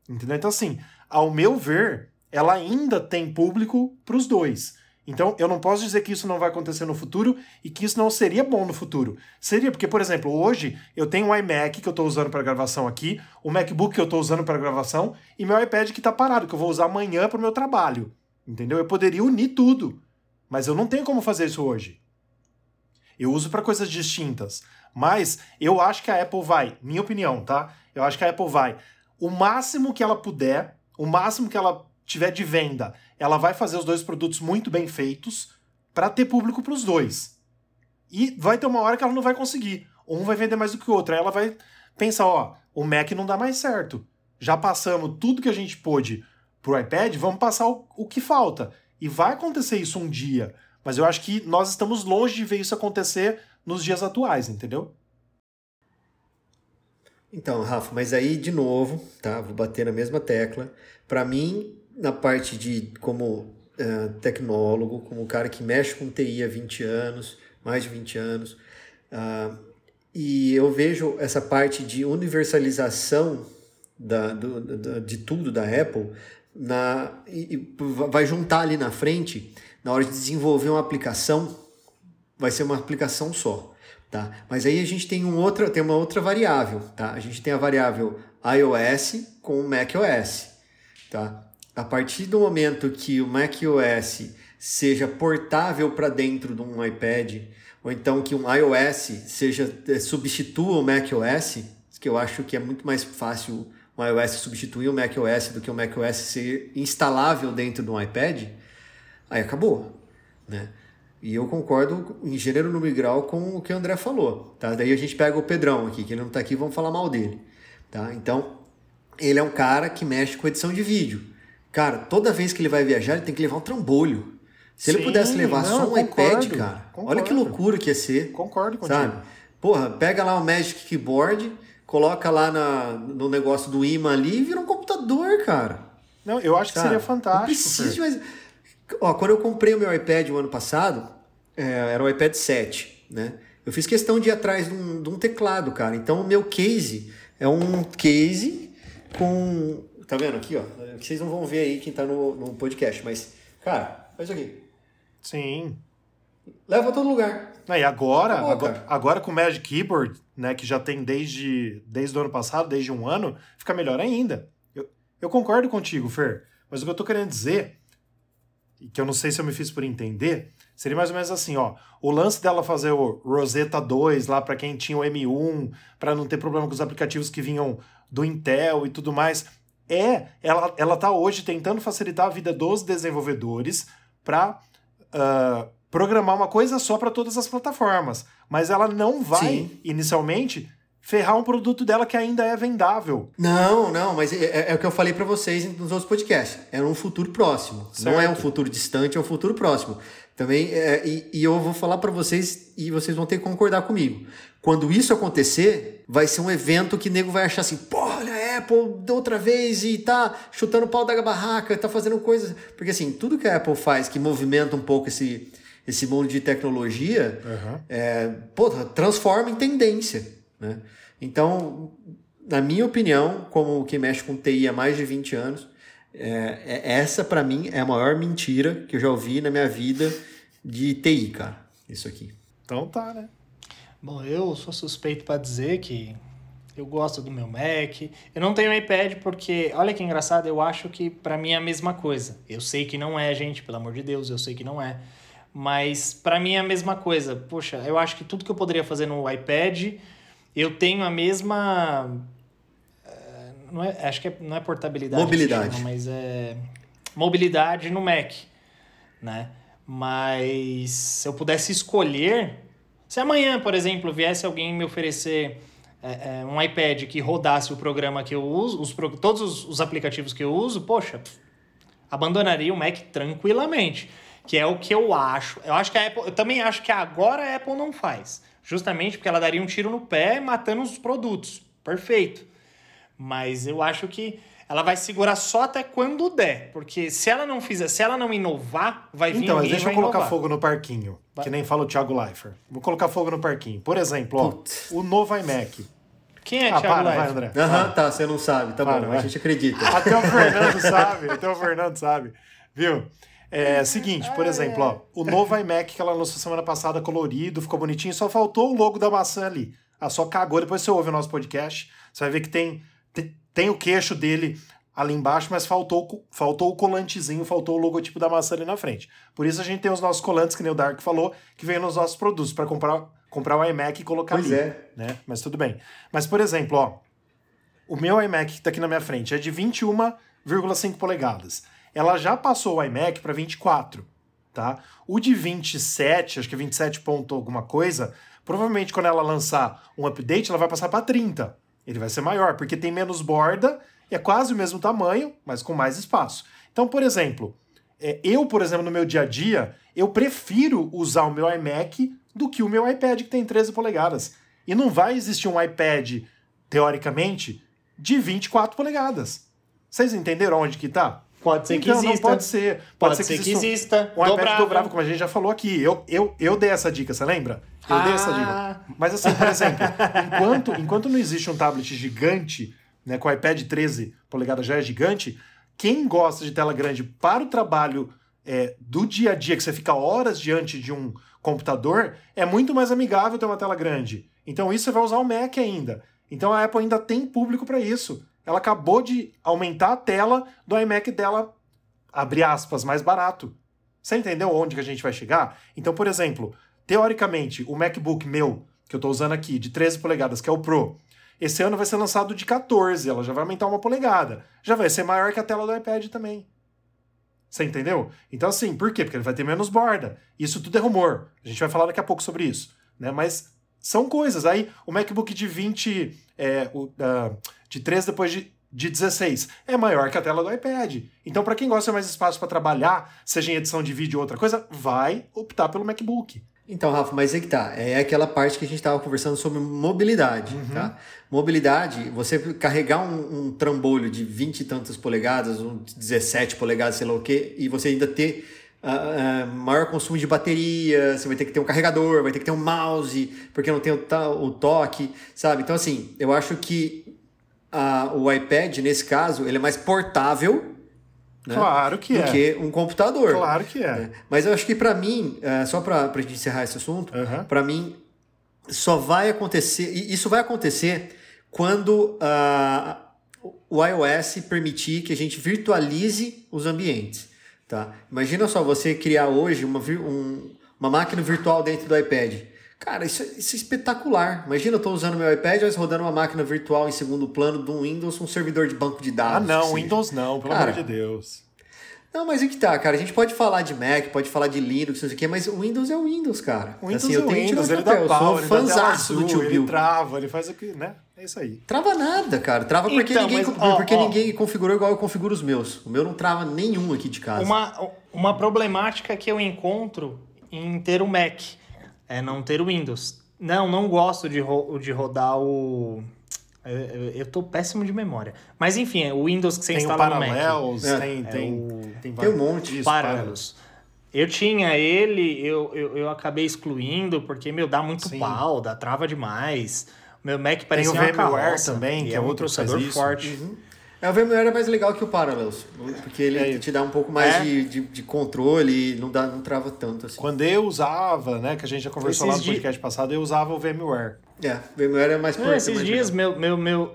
Entendeu? Então, assim, ao meu ver, ela ainda tem público para os dois. Então, eu não posso dizer que isso não vai acontecer no futuro e que isso não seria bom no futuro. Seria, porque, por exemplo, hoje eu tenho um iMac que eu estou usando para gravação aqui, o MacBook que eu estou usando para gravação e meu iPad que está parado, que eu vou usar amanhã para o meu trabalho. Entendeu? Eu poderia unir tudo, mas eu não tenho como fazer isso hoje. Eu uso para coisas distintas. Mas eu acho que a Apple vai, minha opinião, tá? Eu acho que a Apple vai. O máximo que ela puder, o máximo que ela tiver de venda, ela vai fazer os dois produtos muito bem feitos para ter público para os dois. E vai ter uma hora que ela não vai conseguir. Um vai vender mais do que o outro. Aí ela vai pensar, ó, o Mac não dá mais certo. Já passamos tudo que a gente pôde pro iPad, vamos passar o, o que falta. E vai acontecer isso um dia. Mas eu acho que nós estamos longe de ver isso acontecer nos dias atuais, entendeu? Então, Rafa, mas aí de novo, tá? Vou bater na mesma tecla. Para mim, na parte de como uh, tecnólogo, como cara que mexe com TI há 20 anos, mais de 20 anos, uh, e eu vejo essa parte de universalização da, do, do, de tudo da Apple na, e, e vai juntar ali na frente, na hora de desenvolver uma aplicação, vai ser uma aplicação só. Tá? Mas aí a gente tem, um outra, tem uma outra variável. Tá? A gente tem a variável iOS com o macOS. Tá? A partir do momento que o macOS seja portável para dentro de um iPad, ou então que um iOS seja eh, substitua o macOS, que eu acho que é muito mais fácil o iOS substituir o macOS do que o macOS ser instalável dentro de um iPad, aí acabou, né? E eu concordo em gênero, número e grau com o que o André falou, tá? Daí a gente pega o Pedrão aqui, que ele não está aqui, vamos falar mal dele, tá? Então, ele é um cara que mexe com edição de vídeo. Cara, toda vez que ele vai viajar, ele tem que levar um trambolho. Se Sim, ele pudesse levar não, só um concordo, iPad, cara, concordo. olha que loucura que ia ser. Concordo contigo. Sabe? Porra, pega lá o Magic Keyboard, coloca lá na, no negócio do imã ali e vira um computador, cara. Não, eu acho que seria fantástico. Não precisa, mas... Ó, quando eu comprei o meu iPad o ano passado, é, era o iPad 7, né? Eu fiz questão de ir atrás de um, de um teclado, cara. Então o meu case é um case com. Tá vendo aqui, ó? Que vocês não vão ver aí quem tá no, no podcast, mas, cara, faz isso aqui. Sim. Leva a todo lugar. e agora, agora, agora, com o Magic Keyboard, né, que já tem desde, desde o ano passado, desde um ano, fica melhor ainda. Eu, eu concordo contigo, Fer, mas o que eu tô querendo dizer, e que eu não sei se eu me fiz por entender, seria mais ou menos assim, ó, o lance dela fazer o Rosetta 2 lá para quem tinha o M1, para não ter problema com os aplicativos que vinham do Intel e tudo mais, é ela ela tá hoje tentando facilitar a vida dos desenvolvedores para uh, programar uma coisa só para todas as plataformas, mas ela não vai Sim. inicialmente ferrar um produto dela que ainda é vendável. Não, não, mas é, é, é o que eu falei para vocês nos outros podcasts. É um futuro próximo. Certo. Não é um futuro distante, é um futuro próximo. Também, é, e, e, eu vou falar para vocês e vocês vão ter que concordar comigo. Quando isso acontecer, vai ser um evento que nego vai achar assim, pô, olha a Apple outra vez e tá chutando pau da barraca, tá fazendo coisas. Porque assim, tudo que a Apple faz que movimenta um pouco esse, esse mundo de tecnologia, uhum. é, pô, transforma em tendência. Né? Então, na minha opinião, como quem mexe com TI há mais de 20 anos, é, é essa para mim é a maior mentira que eu já ouvi na minha vida de TI, cara. Isso aqui. Então tá, né? Bom, eu sou suspeito para dizer que eu gosto do meu Mac. Eu não tenho iPad porque, olha que engraçado, eu acho que para mim é a mesma coisa. Eu sei que não é, gente, pelo amor de Deus, eu sei que não é. Mas para mim é a mesma coisa. Poxa, eu acho que tudo que eu poderia fazer no iPad, eu tenho a mesma não é, acho que é, não é portabilidade, mobilidade, chama, mas é mobilidade no Mac, né? Mas se eu pudesse escolher, se amanhã, por exemplo, viesse alguém me oferecer é, é, um iPad que rodasse o programa que eu uso, os, todos os, os aplicativos que eu uso, poxa, abandonaria o Mac tranquilamente. Que é o que eu acho. Eu acho que a Apple. Eu também acho que agora a Apple não faz. Justamente porque ela daria um tiro no pé matando os produtos. Perfeito. Mas eu acho que ela vai segurar só até quando der. Porque se ela não fizer, se ela não inovar, vai vir Então, mas deixa eu colocar inovar. fogo no parquinho. Vai. Que nem fala o Thiago Leifert. Vou colocar fogo no parquinho. Por exemplo, ó, o novo iMac. Quem é ah, Thiago para, Leifert? Vai, André. Aham, tá, você não sabe. Tá para, bom, vai. a gente acredita. Até o Fernando sabe, até o Fernando sabe. Viu? É seguinte, por exemplo, ó, o novo iMac que ela lançou semana passada, colorido, ficou bonitinho, só faltou o logo da maçã ali. Ah, só cagou. Depois você ouve o nosso podcast, você vai ver que tem, tem, o queixo dele ali embaixo, mas faltou, faltou o colantezinho, faltou o logotipo da maçã ali na frente. Por isso a gente tem os nossos colantes, que nem o Dark falou, que vem nos nossos produtos, para comprar, comprar o iMac e colocar pois ali. É. Né? Mas tudo bem. Mas, por exemplo, ó, o meu iMac que está aqui na minha frente é de 21,5 polegadas. Ela já passou o iMac para 24, tá? O de 27, acho que é 27 ponto alguma coisa, provavelmente quando ela lançar um update, ela vai passar para 30. Ele vai ser maior, porque tem menos borda é quase o mesmo tamanho, mas com mais espaço. Então, por exemplo, é, eu, por exemplo, no meu dia a dia, eu prefiro usar o meu iMac do que o meu iPad que tem 13 polegadas. E não vai existir um iPad, teoricamente, de 24 polegadas. Vocês entenderam onde que tá? Pode ser que então, exista. Não pode ser. Pode, pode ser, que, exista. Um, um iPad dobrável, como a gente já falou aqui. Eu, eu, eu dei essa dica, você lembra? Eu ah. dei essa dica. Ah. Mas assim, por exemplo, enquanto, enquanto não existe um tablet gigante né, com o iPad 13 polegadas já é gigante, quem gosta de tela grande para o trabalho é, do dia a dia, que você fica horas diante de um computador, é muito mais amigável ter uma tela grande. Então isso você vai usar o Mac ainda. Então a Apple ainda tem público para isso. Ela acabou de aumentar a tela do iMac dela, abre aspas, mais barato. Você entendeu onde que a gente vai chegar? Então, por exemplo, teoricamente, o MacBook meu, que eu estou usando aqui, de 13 polegadas, que é o Pro, esse ano vai ser lançado de 14, ela já vai aumentar uma polegada. Já vai ser maior que a tela do iPad também. Você entendeu? Então, assim, por quê? Porque ele vai ter menos borda. Isso tudo é rumor. A gente vai falar daqui a pouco sobre isso. Né? Mas são coisas. Aí, o MacBook de 20, é, o, uh, de 13 depois de, de 16, é maior que a tela do iPad. Então, para quem gosta de mais espaço para trabalhar, seja em edição de vídeo ou outra coisa, vai optar pelo MacBook. Então, Rafa, mas é que tá. É aquela parte que a gente estava conversando sobre mobilidade, uhum. tá? Mobilidade, você carregar um, um, trambolho de 20 e tantas polegadas, um 17 polegadas, sei lá o quê, e você ainda ter uh, uh, maior consumo de bateria, você vai ter que ter um carregador, vai ter que ter um mouse, porque não tem o, o toque, sabe? Então, assim, eu acho que uh, o iPad, nesse caso, ele é mais portável, né? Claro que do é. que um computador. Claro que é. Né? Mas eu acho que para mim, uh, só para a gente encerrar esse assunto, uhum. para mim só vai acontecer, isso vai acontecer quando uh, o iOS permitir que a gente virtualize os ambientes. Tá? Imagina só você criar hoje uma, um, uma máquina virtual dentro do iPad. Cara, isso, é, isso é espetacular. Imagina, eu estou usando meu iPad, mas rodando uma máquina virtual em segundo plano do Windows, um servidor de banco de dados. Ah, não, assim. Windows não, pelo cara, amor de Deus. Não, mas o que tá, cara? A gente pode falar de Mac, pode falar de Linux, não sei o quê, mas o Windows é o Windows, cara. O Windows assim, é o Windows, ele dá pau, eu sou um do tio Bill. Ele trava, ele faz o que, né? É isso aí. Trava nada, cara. Trava porque, então, ninguém, mas, ó, porque ó, ninguém configurou igual eu configuro os meus. O meu não trava nenhum aqui de casa. Uma, uma problemática que eu encontro em ter o Mac é não ter o Windows. Não, não gosto de, ro de rodar o. Eu, eu tô péssimo de memória. Mas enfim, é o Windows que você tem instala no Mac. É, tem, é tem, o... tem, tem um monte de Paralelos. Eu tinha ele, eu, eu, eu acabei excluindo, porque, meu, dá muito Sim. pau, dá trava demais. Meu Mac parece uma VMware também, que é, é outro processador forte. Uhum. É, o VMware é mais legal que o Parallels, porque ele é. te dá um pouco mais é. de, de, de, controle, não, dá, não trava tanto assim. Quando eu usava, né, que a gente já conversou esses lá no podcast passado, eu usava o VMware. É, o VMware é mais é, Esses mais dias, meu, meu, meu,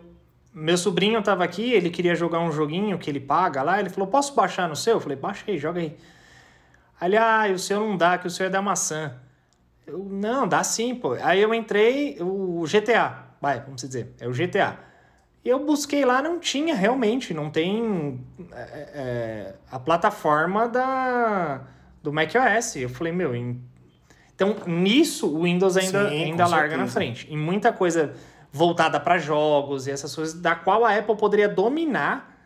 meu sobrinho tava aqui, ele queria jogar um joguinho que ele paga lá, ele falou, posso baixar no seu? Eu falei, baixa aí, joga aí. Aí ele, ah, o seu não dá, que o seu é da maçã. Eu, não, dá sim, pô. Aí eu entrei, o GTA, vai, vamos dizer, é o GTA. Eu busquei lá, não tinha realmente, não tem é, é, a plataforma da, do macOS. Eu falei, meu, em... então nisso o Windows ainda, Sim, ainda larga certeza. na frente. Em muita coisa voltada para jogos e essas coisas, da qual a Apple poderia dominar,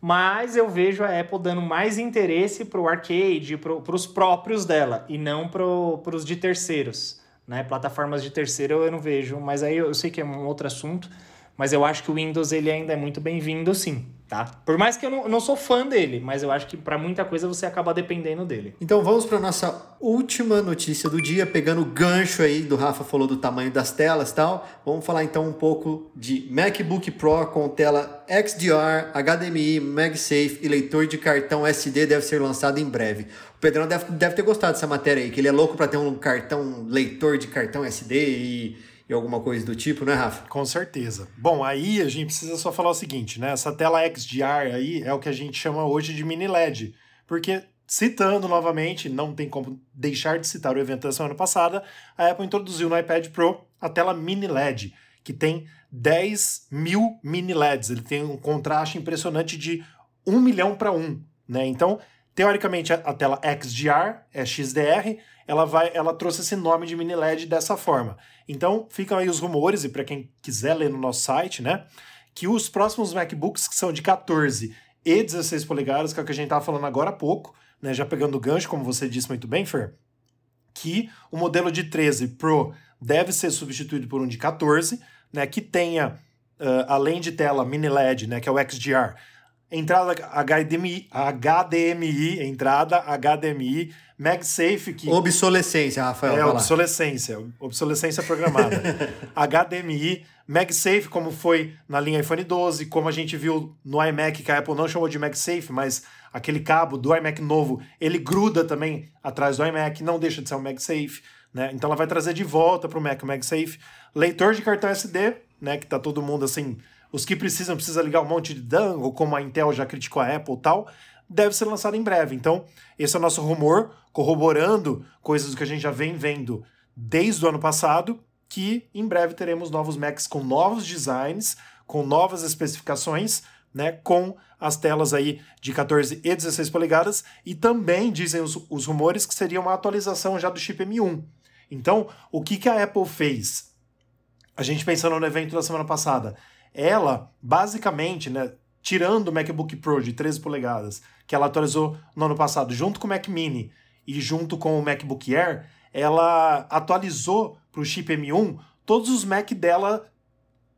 mas eu vejo a Apple dando mais interesse para o arcade, para os próprios dela, e não para os de terceiros. Né? Plataformas de terceiro eu não vejo, mas aí eu sei que é um outro assunto. Mas eu acho que o Windows ele ainda é muito bem-vindo, sim, tá? Por mais que eu não, não sou fã dele, mas eu acho que para muita coisa você acaba dependendo dele. Então vamos para nossa última notícia do dia, pegando o gancho aí do Rafa falou do tamanho das telas e tal. Vamos falar então um pouco de MacBook Pro com tela XDR, HDMI, MagSafe e leitor de cartão SD deve ser lançado em breve. O Pedrão deve, deve ter gostado dessa matéria aí, que ele é louco para ter um cartão, leitor de cartão SD e e alguma coisa do tipo, né, Rafa? Com certeza. Bom, aí a gente precisa só falar o seguinte, né? Essa tela XDR aí é o que a gente chama hoje de mini LED, porque citando novamente, não tem como deixar de citar o evento da semana passada, a Apple introduziu no iPad Pro a tela mini LED, que tem 10 mil mini LEDs. Ele tem um contraste impressionante de 1 milhão para 1, né? Então, teoricamente, a tela XDR é XDR, ela vai, ela trouxe esse nome de mini LED dessa forma. Então, ficam aí os rumores, e para quem quiser ler no nosso site, né? Que os próximos MacBooks, que são de 14 e 16 polegadas, que é o que a gente estava falando agora há pouco, né? Já pegando o gancho, como você disse muito bem, Fer, que o modelo de 13 Pro deve ser substituído por um de 14, né? Que tenha, uh, além de tela mini LED, né? Que é o XDR, entrada HDMI, HDMI, entrada HDMI, MagSafe que obsolescência, Rafael. É obsolescência, obsolescência programada. HDMI, MagSafe como foi na linha iPhone 12, como a gente viu no iMac que a Apple não chamou de MagSafe, mas aquele cabo do iMac novo, ele gruda também atrás do iMac, não deixa de ser um MagSafe, né? Então ela vai trazer de volta para o Mac o MagSafe, leitor de cartão SD, né, que tá todo mundo assim os que precisam, precisa ligar um monte de dango, como a Intel já criticou a Apple e tal. deve ser lançado em breve. Então, esse é o nosso rumor, corroborando coisas que a gente já vem vendo desde o ano passado, que em breve teremos novos Macs com novos designs, com novas especificações, né, com as telas aí de 14 e 16 polegadas, e também dizem os, os rumores que seria uma atualização já do chip M1. Então, o que, que a Apple fez? A gente pensando no evento da semana passada, ela basicamente, né, tirando o MacBook Pro de 13 polegadas, que ela atualizou no ano passado, junto com o Mac Mini e junto com o MacBook Air, ela atualizou para o chip M1 todos os Mac dela,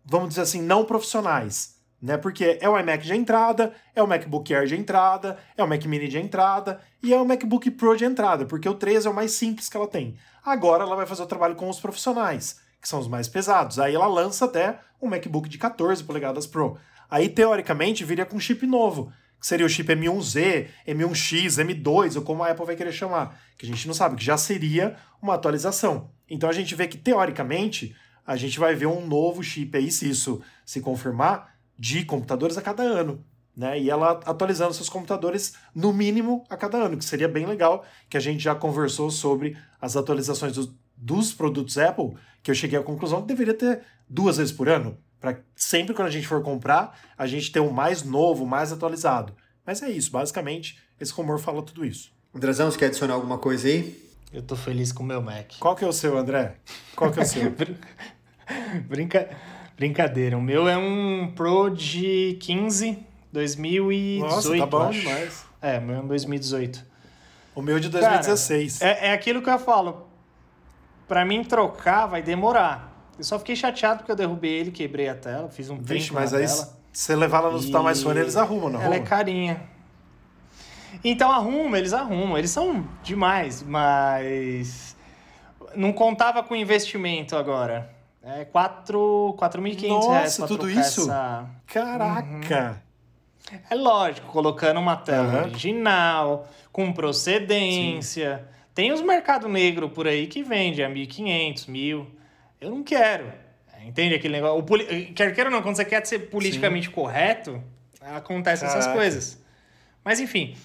vamos dizer assim, não profissionais. Né? Porque é o iMac de entrada, é o MacBook Air de entrada, é o Mac Mini de entrada e é o MacBook Pro de entrada, porque o 13 é o mais simples que ela tem. Agora ela vai fazer o trabalho com os profissionais, que são os mais pesados. Aí ela lança até um MacBook de 14 polegadas Pro. Aí, teoricamente, viria com chip novo, que seria o chip M1Z, M1X, M2, ou como a Apple vai querer chamar, que a gente não sabe, que já seria uma atualização. Então a gente vê que, teoricamente, a gente vai ver um novo chip aí, se isso se confirmar, de computadores a cada ano. Né? E ela atualizando seus computadores no mínimo a cada ano, que seria bem legal, que a gente já conversou sobre as atualizações dos, dos produtos Apple, que eu cheguei à conclusão que deveria ter duas vezes por ano, para sempre quando a gente for comprar, a gente ter o um mais novo, mais atualizado. Mas é isso, basicamente, esse rumor fala tudo isso. Andrezão, você quer adicionar alguma coisa aí? Eu tô feliz com o meu Mac. Qual que é o seu, André? Qual que é o seu? Brinca... Brincadeira. O meu é um Pro de 15, 2018. Nossa, tá bom demais. É, o meu é um 2018. O meu é de 2016. Cara, é, é aquilo que eu falo. Pra mim trocar vai demorar. Eu só fiquei chateado porque eu derrubei ele, quebrei a tela, fiz um Vixe, mas aí se você levar lá no hospital mais fone, eles arrumam, não Ela é carinha. Então arruma, eles arrumam. Eles são demais, mas não contava com investimento agora. É 4.500 reais pra tudo isso? Essa... Caraca! Uhum. É lógico, colocando uma tela uhum. original, com procedência. Tem os mercado negro por aí que vende a 1.500, 1.000. Eu não quero. Entende aquele negócio? O poli... Quer queira ou não, quando você quer ser politicamente Sim. correto, acontecem essas coisas. Mas enfim,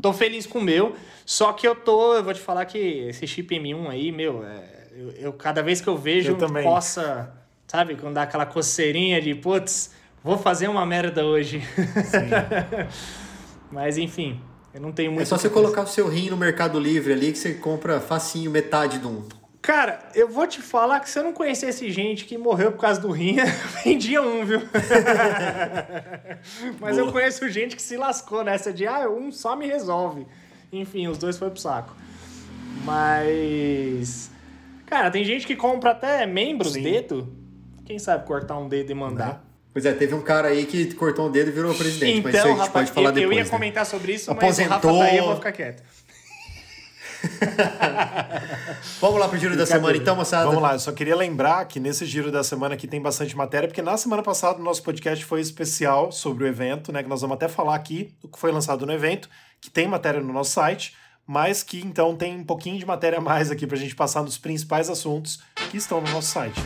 tô feliz com o meu. Só que eu tô, eu vou te falar que esse chip M1 aí, meu, é, eu, eu, cada vez que eu vejo, eu coça, sabe? Quando dá aquela coceirinha de, putz, vou fazer uma merda hoje. Mas enfim, eu não tenho muito. É só você colocar o seu rim no Mercado Livre ali que você compra facinho metade de um. Cara, eu vou te falar que se eu não conhecesse gente que morreu por causa do rim, vendia um, viu? Mas Boa. eu conheço gente que se lascou nessa de, ah, um só me resolve. Enfim, os dois foi pro saco. Mas. Cara, tem gente que compra até membros, Sim. dedo. Quem sabe cortar um dedo e mandar. Né? Pois é, teve um cara aí que cortou um dedo e virou presidente. Então, mas isso a gente rapaz, pode falar eu, depois. Eu ia né? comentar sobre isso, Aposentou. mas o Rafa daí eu vou ficar quieto. Vamos lá pro giro da semana então, moçada. Vamos lá, eu só queria lembrar que nesse giro da semana aqui tem bastante matéria, porque na semana passada o nosso podcast foi especial sobre o evento, né? Que nós vamos até falar aqui do que foi lançado no evento, que tem matéria no nosso site, mas que então tem um pouquinho de matéria a mais aqui pra gente passar nos principais assuntos que estão no nosso site.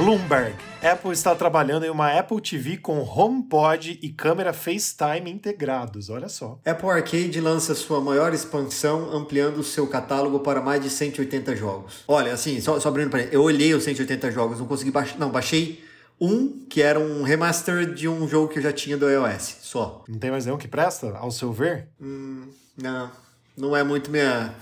Bloomberg. Apple está trabalhando em uma Apple TV com HomePod e câmera FaceTime integrados. Olha só. Apple Arcade lança sua maior expansão, ampliando seu catálogo para mais de 180 jogos. Olha, assim, só, só abrindo para eu olhei os 180 jogos, não consegui baixar. Não, baixei um que era um remaster de um jogo que eu já tinha do iOS, só. Não tem mais nenhum que presta, ao seu ver? Hum, não, não é muito minha,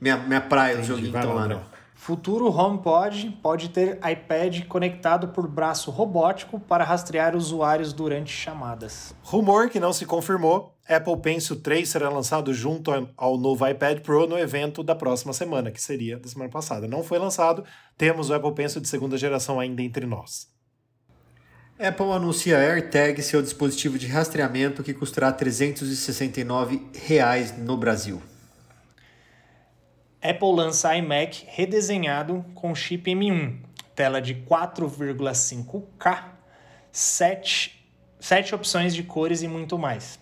minha, minha praia o joguinho então lá, não. Futuro HomePod pode ter iPad conectado por braço robótico para rastrear usuários durante chamadas. Rumor que não se confirmou: Apple Pencil 3 será lançado junto ao novo iPad Pro no evento da próxima semana, que seria da semana passada. Não foi lançado, temos o Apple Pencil de segunda geração ainda entre nós. Apple anuncia AirTag, seu dispositivo de rastreamento que custará 369 reais no Brasil. Apple lança iMac redesenhado com chip M1, tela de 4,5K, 7, 7 opções de cores e muito mais.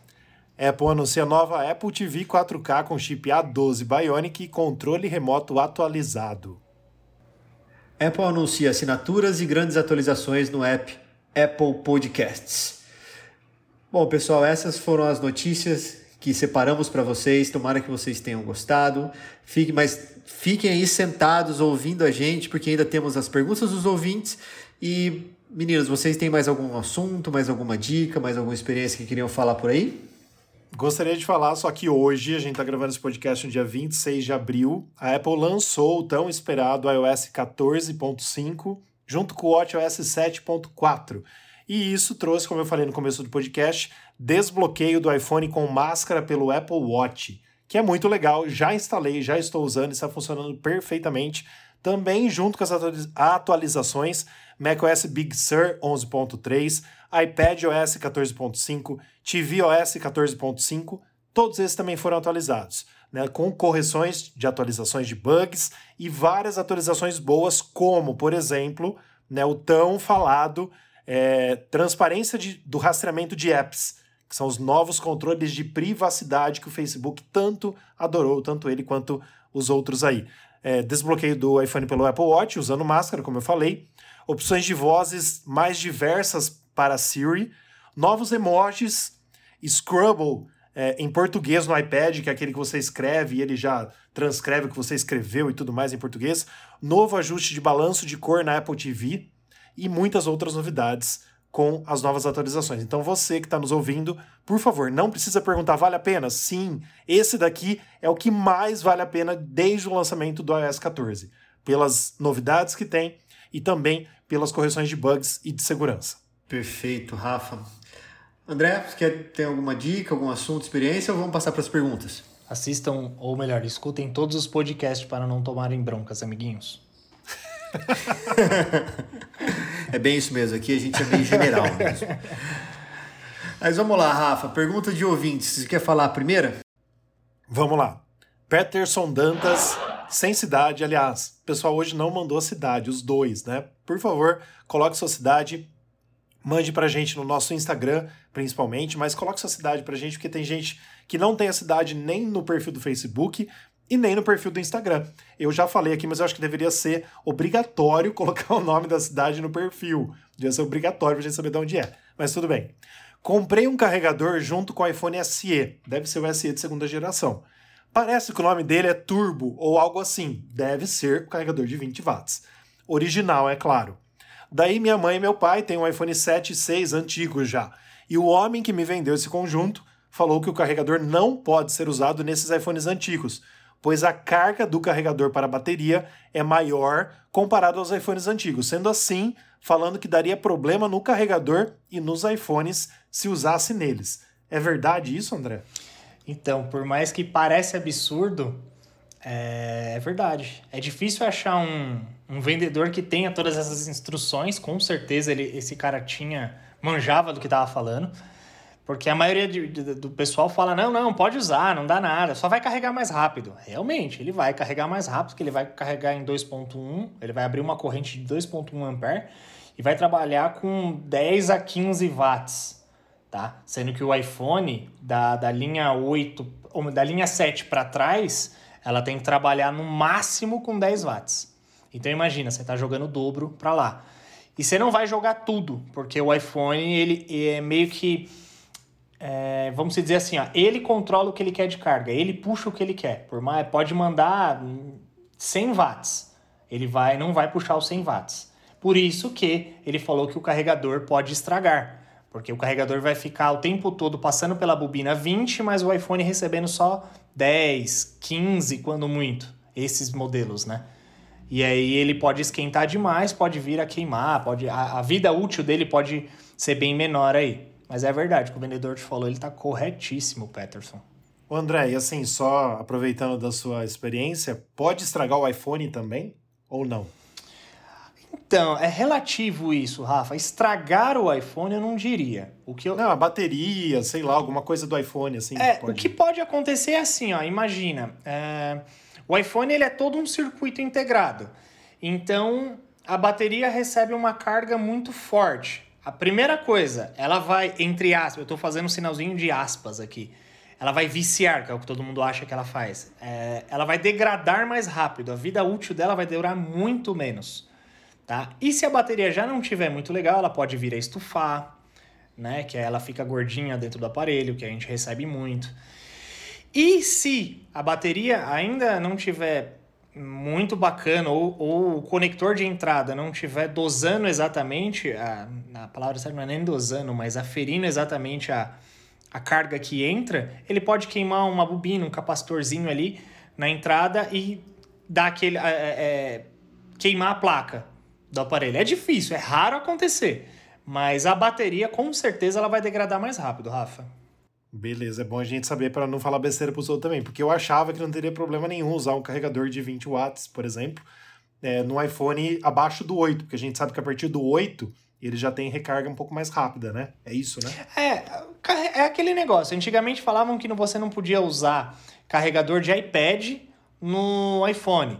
Apple anuncia nova Apple TV 4K com chip A12 Bionic e controle remoto atualizado. Apple anuncia assinaturas e grandes atualizações no app Apple Podcasts. Bom, pessoal, essas foram as notícias que separamos para vocês. Tomara que vocês tenham gostado. Fique, mas fiquem aí sentados ouvindo a gente, porque ainda temos as perguntas dos ouvintes. E, meninos, vocês têm mais algum assunto, mais alguma dica, mais alguma experiência que queriam falar por aí? Gostaria de falar, só que hoje, a gente está gravando esse podcast no dia 26 de abril, a Apple lançou o tão esperado iOS 14.5 junto com o WatchOS 7.4. E isso trouxe, como eu falei no começo do podcast, desbloqueio do iPhone com máscara pelo Apple Watch, que é muito legal, já instalei, já estou usando, está funcionando perfeitamente. Também junto com as atualizações, macOS Big Sur 11.3, iPadOS 14.5, tvOS 14.5, todos esses também foram atualizados, né, com correções de atualizações de bugs e várias atualizações boas, como, por exemplo, né, o tão falado é, transparência de, do rastreamento de apps, que são os novos controles de privacidade que o Facebook tanto adorou, tanto ele quanto os outros aí. É, desbloqueio do iPhone pelo Apple Watch, usando máscara, como eu falei. Opções de vozes mais diversas para Siri, novos emojis, Scrabble é, em português no iPad, que é aquele que você escreve e ele já transcreve o que você escreveu e tudo mais em português, novo ajuste de balanço de cor na Apple TV e muitas outras novidades com as novas atualizações. Então você que está nos ouvindo, por favor, não precisa perguntar vale a pena? Sim, esse daqui é o que mais vale a pena desde o lançamento do iOS 14, pelas novidades que tem e também pelas correções de bugs e de segurança. Perfeito, Rafa. André, você quer ter alguma dica, algum assunto, experiência ou vamos passar para as perguntas? Assistam, ou melhor, escutem todos os podcasts para não tomarem broncas, amiguinhos. é bem isso mesmo, aqui a gente é bem general mesmo. Mas vamos lá, Rafa, pergunta de ouvintes. Você quer falar a primeira? Vamos lá. Peterson Dantas, sem cidade, aliás, o pessoal hoje não mandou a cidade, os dois, né? Por favor, coloque sua cidade Mande pra gente no nosso Instagram, principalmente, mas coloque sua cidade pra gente, porque tem gente que não tem a cidade nem no perfil do Facebook e nem no perfil do Instagram. Eu já falei aqui, mas eu acho que deveria ser obrigatório colocar o nome da cidade no perfil. Devia ser obrigatório pra gente saber de onde é. Mas tudo bem. Comprei um carregador junto com o iPhone SE. Deve ser o SE de segunda geração. Parece que o nome dele é Turbo ou algo assim. Deve ser o carregador de 20 watts. Original, é claro. Daí minha mãe e meu pai têm um iPhone 7 e 6 antigo já. E o homem que me vendeu esse conjunto falou que o carregador não pode ser usado nesses iPhones antigos, pois a carga do carregador para a bateria é maior comparado aos iPhones antigos. Sendo assim, falando que daria problema no carregador e nos iPhones se usasse neles. É verdade isso, André? Então, por mais que pareça absurdo, é, é verdade. É difícil achar um, um vendedor que tenha todas essas instruções, com certeza ele, esse cara tinha, manjava do que estava falando, porque a maioria de, de, do pessoal fala, não, não, pode usar, não dá nada, só vai carregar mais rápido. Realmente, ele vai carregar mais rápido, porque ele vai carregar em 2.1, ele vai abrir uma corrente de 2.1 ampere e vai trabalhar com 10 a 15 watts, tá? Sendo que o iPhone da, da linha 8, ou da linha 7 para trás, ela tem que trabalhar no máximo com 10 watts. Então imagina, você está jogando o dobro para lá. E você não vai jogar tudo, porque o iPhone ele é meio que é, vamos dizer assim, ó, ele controla o que ele quer de carga, ele puxa o que ele quer. Por mais pode mandar 100 watts, ele vai não vai puxar os 100 watts. Por isso que ele falou que o carregador pode estragar, porque o carregador vai ficar o tempo todo passando pela bobina 20, mas o iPhone recebendo só 10, 15 quando muito, esses modelos, né? E aí ele pode esquentar demais, pode vir a queimar, pode a, a vida útil dele pode ser bem menor aí. Mas é verdade, o que o vendedor te falou, ele tá corretíssimo, Peterson. O André, e assim, só aproveitando da sua experiência, pode estragar o iPhone também ou não? Então, é relativo isso, Rafa. Estragar o iPhone eu não diria. O que eu... Não, a bateria, sei lá, alguma coisa do iPhone, assim. É, pode... o que pode acontecer é assim, ó, imagina. É o iPhone ele é todo um circuito integrado. Então, a bateria recebe uma carga muito forte. A primeira coisa, ela vai, entre aspas, eu estou fazendo um sinalzinho de aspas aqui. ela vai viciar, que é o que todo mundo acha que ela faz. É, ela vai degradar mais rápido, a vida útil dela vai durar muito menos. Tá? E se a bateria já não tiver muito legal, ela pode vir a estufar, né? Que ela fica gordinha dentro do aparelho, que a gente recebe muito. E se a bateria ainda não tiver muito bacana ou, ou o conector de entrada não tiver dosando exatamente, a, a palavra certa não é nem dosando, mas aferindo exatamente a, a carga que entra, ele pode queimar uma bobina, um capacitorzinho ali na entrada e dar aquele. É, é, queimar a placa do aparelho. É difícil, é raro acontecer. Mas a bateria, com certeza, ela vai degradar mais rápido, Rafa. Beleza, é bom a gente saber para não falar besteira para os outros também, porque eu achava que não teria problema nenhum usar um carregador de 20 watts, por exemplo, é, no iPhone abaixo do 8, porque a gente sabe que a partir do 8 ele já tem recarga um pouco mais rápida, né? É isso, né? É, é aquele negócio. Antigamente falavam que você não podia usar carregador de iPad no iPhone.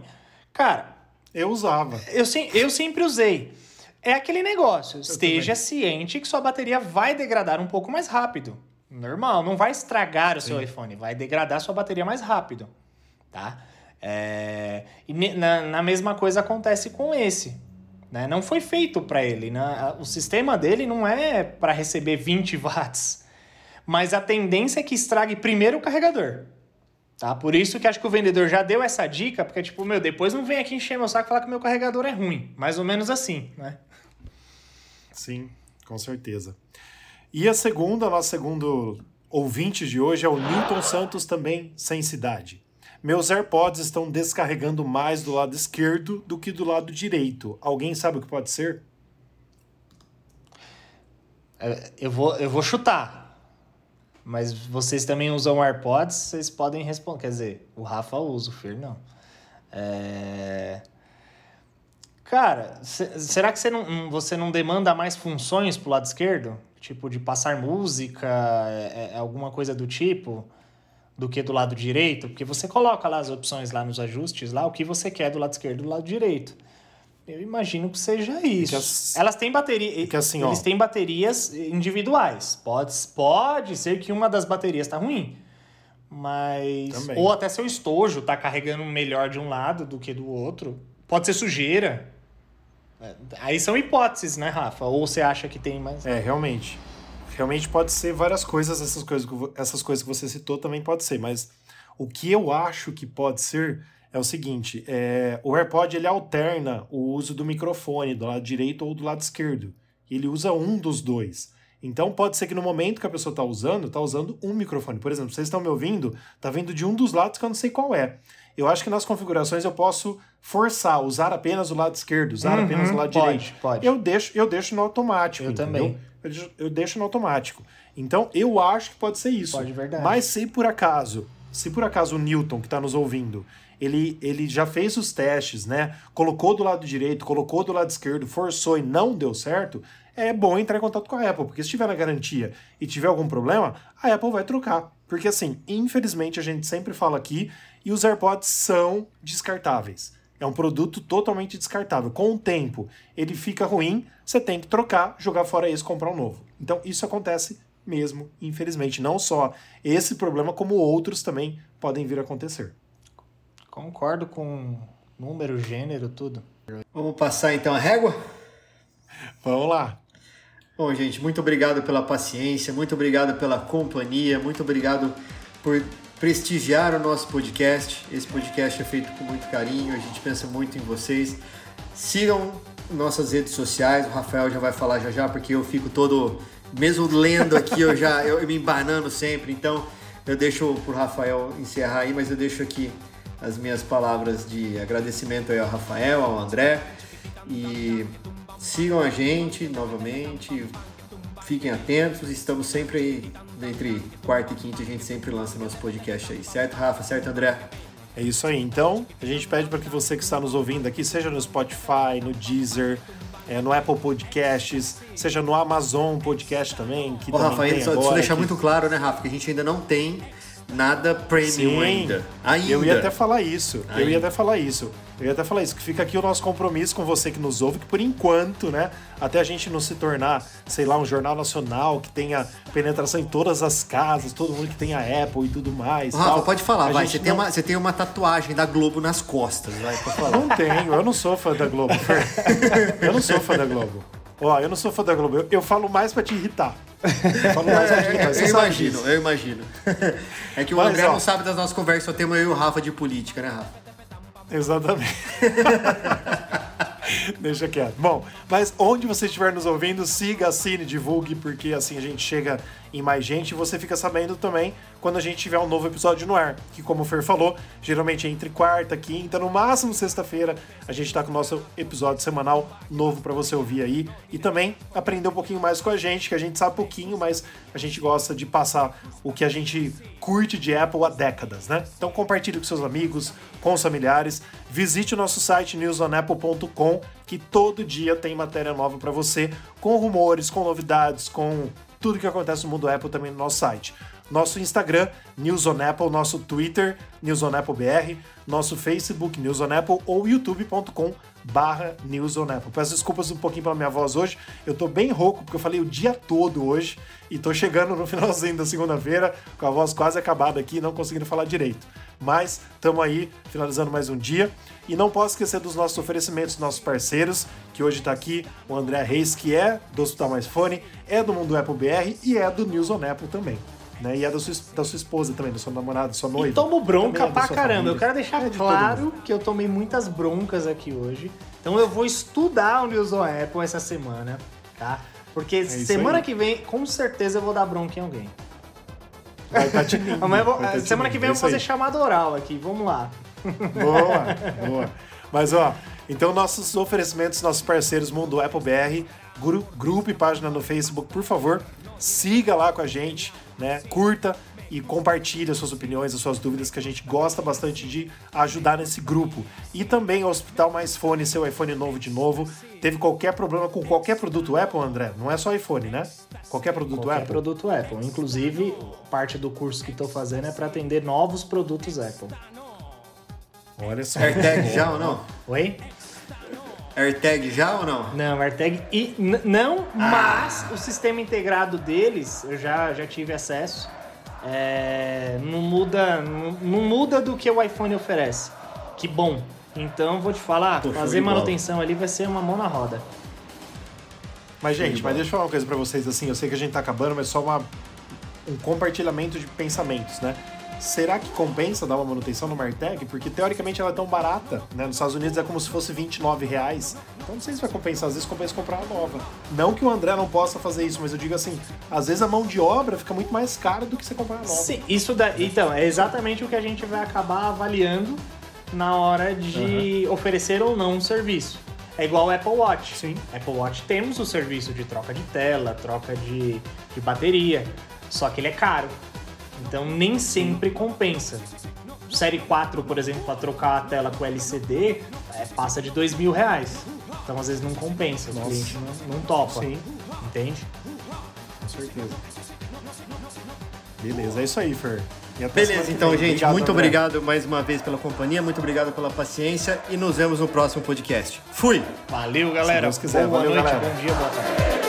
Cara. Eu usava. Eu, eu sempre usei. É aquele negócio. Eu Esteja também. ciente que sua bateria vai degradar um pouco mais rápido. Normal, não vai estragar o Sim. seu iPhone, vai degradar sua bateria mais rápido, tá? É... E na, na mesma coisa acontece com esse. Né? Não foi feito para ele. Né? O sistema dele não é para receber 20 watts. Mas a tendência é que estrague primeiro o carregador. Tá? Por isso que acho que o vendedor já deu essa dica, porque, tipo, meu, depois não vem aqui encher meu saco e falar que meu carregador é ruim. Mais ou menos assim, né? Sim, com certeza. E a segunda, nosso segundo ouvinte de hoje é o Newton Santos, também sem cidade. Meus AirPods estão descarregando mais do lado esquerdo do que do lado direito. Alguém sabe o que pode ser? É, eu vou, eu vou chutar. Mas vocês também usam AirPods, vocês podem responder. Quer dizer, o Rafa usa, o Fer não. É... Cara, será que você não, você não demanda mais funções pro lado esquerdo? Tipo, de passar música, é, é, alguma coisa do tipo, do que do lado direito? Porque você coloca lá as opções lá nos ajustes, lá o que você quer do lado esquerdo e do lado direito. Eu imagino que seja isso. As... Elas têm bateria. Que assim, eles ó... têm baterias individuais. Pode, pode ser que uma das baterias tá ruim. Mas. Também. Ou até seu estojo tá carregando melhor de um lado do que do outro. Pode ser sujeira. É, aí são hipóteses, né, Rafa? Ou você acha que tem mais. É, realmente. Realmente pode ser várias coisas, essas coisas, essas coisas que você citou também pode ser, mas o que eu acho que pode ser é o seguinte: é, o AirPod ele alterna o uso do microfone do lado direito ou do lado esquerdo. Ele usa um dos dois. Então pode ser que no momento que a pessoa está usando, está usando um microfone. Por exemplo, vocês estão me ouvindo, está vindo de um dos lados que eu não sei qual é. Eu acho que nas configurações eu posso forçar, usar apenas o lado esquerdo, usar uhum, apenas o lado pode, direito. Pode. Eu deixo, eu deixo no automático. Eu entendeu? também. Eu deixo, eu deixo no automático. Então eu acho que pode ser isso. Pode, verdade. Mas se por acaso, se por acaso o Newton que está nos ouvindo, ele, ele já fez os testes, né? Colocou do lado direito, colocou do lado esquerdo, forçou e não deu certo, é bom entrar em contato com a Apple, porque se tiver na garantia e tiver algum problema, a Apple vai trocar. Porque assim, infelizmente a gente sempre fala aqui e os AirPods são descartáveis. É um produto totalmente descartável. Com o tempo, ele fica ruim, você tem que trocar, jogar fora esse, comprar um novo. Então, isso acontece mesmo, infelizmente. Não só esse problema, como outros também podem vir a acontecer. Concordo com número, gênero, tudo. Vamos passar então a régua? Vamos lá. Bom, gente, muito obrigado pela paciência, muito obrigado pela companhia, muito obrigado por prestigiar o nosso podcast. Esse podcast é feito com muito carinho, a gente pensa muito em vocês. Sigam nossas redes sociais, o Rafael já vai falar já já, porque eu fico todo, mesmo lendo aqui, eu já eu, eu me embanando sempre, então eu deixo pro Rafael encerrar aí, mas eu deixo aqui as minhas palavras de agradecimento aí ao Rafael, ao André e sigam a gente novamente, fiquem atentos, estamos sempre aí entre quarta e quinta a gente sempre lança nosso podcast aí, certo, Rafa? Certo, André? É isso aí. Então, a gente pede para que você que está nos ouvindo aqui, seja no Spotify, no Deezer, é, no Apple Podcasts, seja no Amazon Podcast também, que Ô, também Rafa, só, agora, deixar que... muito claro, né, Rafa, que a gente ainda não tem nada premium Sim, ainda. Ainda. Eu ia até falar isso. Eu Ainda. ia até falar isso. Eu ia até falar isso, que fica aqui o nosso compromisso com você que nos ouve, que por enquanto, né, até a gente não se tornar, sei lá, um jornal nacional que tenha penetração em todas as casas, todo mundo que tenha Apple e tudo mais. Rafa, tal, pode falar, vai. Você tem, não- uma, você tem uma tatuagem da Globo nas costas, vai, falar. Não tenho, eu não sou fã da Globo. Eu não sou fã da Globo. Ó, eu não sou fã da Globo. Eu, eu falo mais pra te irritar. Eu falo mais pra te irritar. Você eu imagino, disso. eu imagino. É que o Mas, André ó. não sabe das nossas conversas, só temos eu e o Rafa de política, né, Rafa? Exatamente. Deixa quieto. Bom, mas onde você estiver nos ouvindo, siga, assine, divulgue, porque assim a gente chega em mais gente e você fica sabendo também quando a gente tiver um novo episódio no ar. Que, como o Fer falou, geralmente é entre quarta, quinta, no máximo sexta-feira, a gente tá com o nosso episódio semanal novo para você ouvir aí e também aprender um pouquinho mais com a gente, que a gente sabe pouquinho, mas a gente gosta de passar o que a gente curte de Apple há décadas, né? Então compartilhe com seus amigos, com os familiares, visite o nosso site newsonapple.com, que todo dia tem matéria nova para você, com rumores, com novidades, com tudo que acontece no mundo Apple também no nosso site. Nosso Instagram, News on Apple, nosso Twitter, News on Apple BR, nosso Facebook, News on Apple, ou youtube.com barra News on Apple. Peço desculpas um pouquinho pela minha voz hoje, eu tô bem rouco, porque eu falei o dia todo hoje, e tô chegando no finalzinho da segunda-feira, com a voz quase acabada aqui, não conseguindo falar direito. Mas estamos aí, finalizando mais um dia. E não posso esquecer dos nossos oferecimentos, dos nossos parceiros, que hoje está aqui o André Reis, que é do Hospital Mais Fone, é do Mundo Apple BR e é do News on Apple também. Né? E é da sua, da sua esposa também, da sua namorada, da sua noiva. E tomo bronca é pra caramba. família. Eu quero deixar É de claro que eu tomei muitas broncas aqui hoje. Então eu vou estudar o News on Apple essa semana, tá? Porque É semana aí. que vem, com certeza, eu vou dar bronca em alguém. Vai de mim. Vou- tá de semana que vem é eu vou isso aí. fazer chamada oral aqui. Vamos lá. Boa, boa. Mas ó, então nossos oferecimentos, nossos parceiros Mundo Apple BR, gru- grupo e página no Facebook, por favor, siga lá com a gente, né? Curta e compartilhe as suas opiniões, as suas dúvidas, que a gente gosta bastante de ajudar nesse grupo. E também o Hospital Mais Fone, seu iPhone novo de novo. Teve qualquer problema com qualquer produto Apple, André? Não é só iPhone, né? Qualquer produto Qualquer Apple. produto Apple. Inclusive, parte do curso que estou fazendo é para atender novos produtos Apple. Olha só. AirTag já ou não? Oi? AirTag já ou não? Não, AirTag e não, mas o sistema integrado deles, eu já, já tive acesso. é, não muda, não, não muda do que o iPhone oferece. Que bom. Então vou te falar, fazer bola. manutenção ali vai ser uma mão na roda. Mas, gente, mas deixa eu falar uma coisa pra vocês, assim, eu sei que a gente tá acabando, mas só uma, um compartilhamento de pensamentos, né? Será que compensa dar uma manutenção no AirTag? Porque, teoricamente, ela é tão barata, né? Nos Estados Unidos é como se fosse 29 reais. Então, não sei se vai compensar. Às vezes, compensa comprar uma nova. Não que o André não possa fazer isso, mas eu digo assim, às vezes a mão de obra fica muito mais cara do que você comprar uma nova. Sim, isso da, então, é exatamente o que a gente vai acabar avaliando na hora de oferecer ou não um serviço. É igual o Apple Watch. Sim. Apple Watch temos o serviço de troca de tela, troca de, de bateria, só que ele é caro. Então nem sempre compensa. Série 4, por exemplo, para trocar a tela com LCD, é, passa de dois mil reais. Então às vezes não compensa, o Nossa. cliente não, não topa. Sim. Entende? Com certeza. Beleza, é isso aí, Fer. Beleza, que então, gente, Obrigado, muito André. obrigado mais uma vez pela companhia, muito obrigado pela paciência e nos vemos no próximo podcast. Fui! Valeu, galera. Deus quiser. Boa Valeu, noite, galera. bom dia, boa tarde.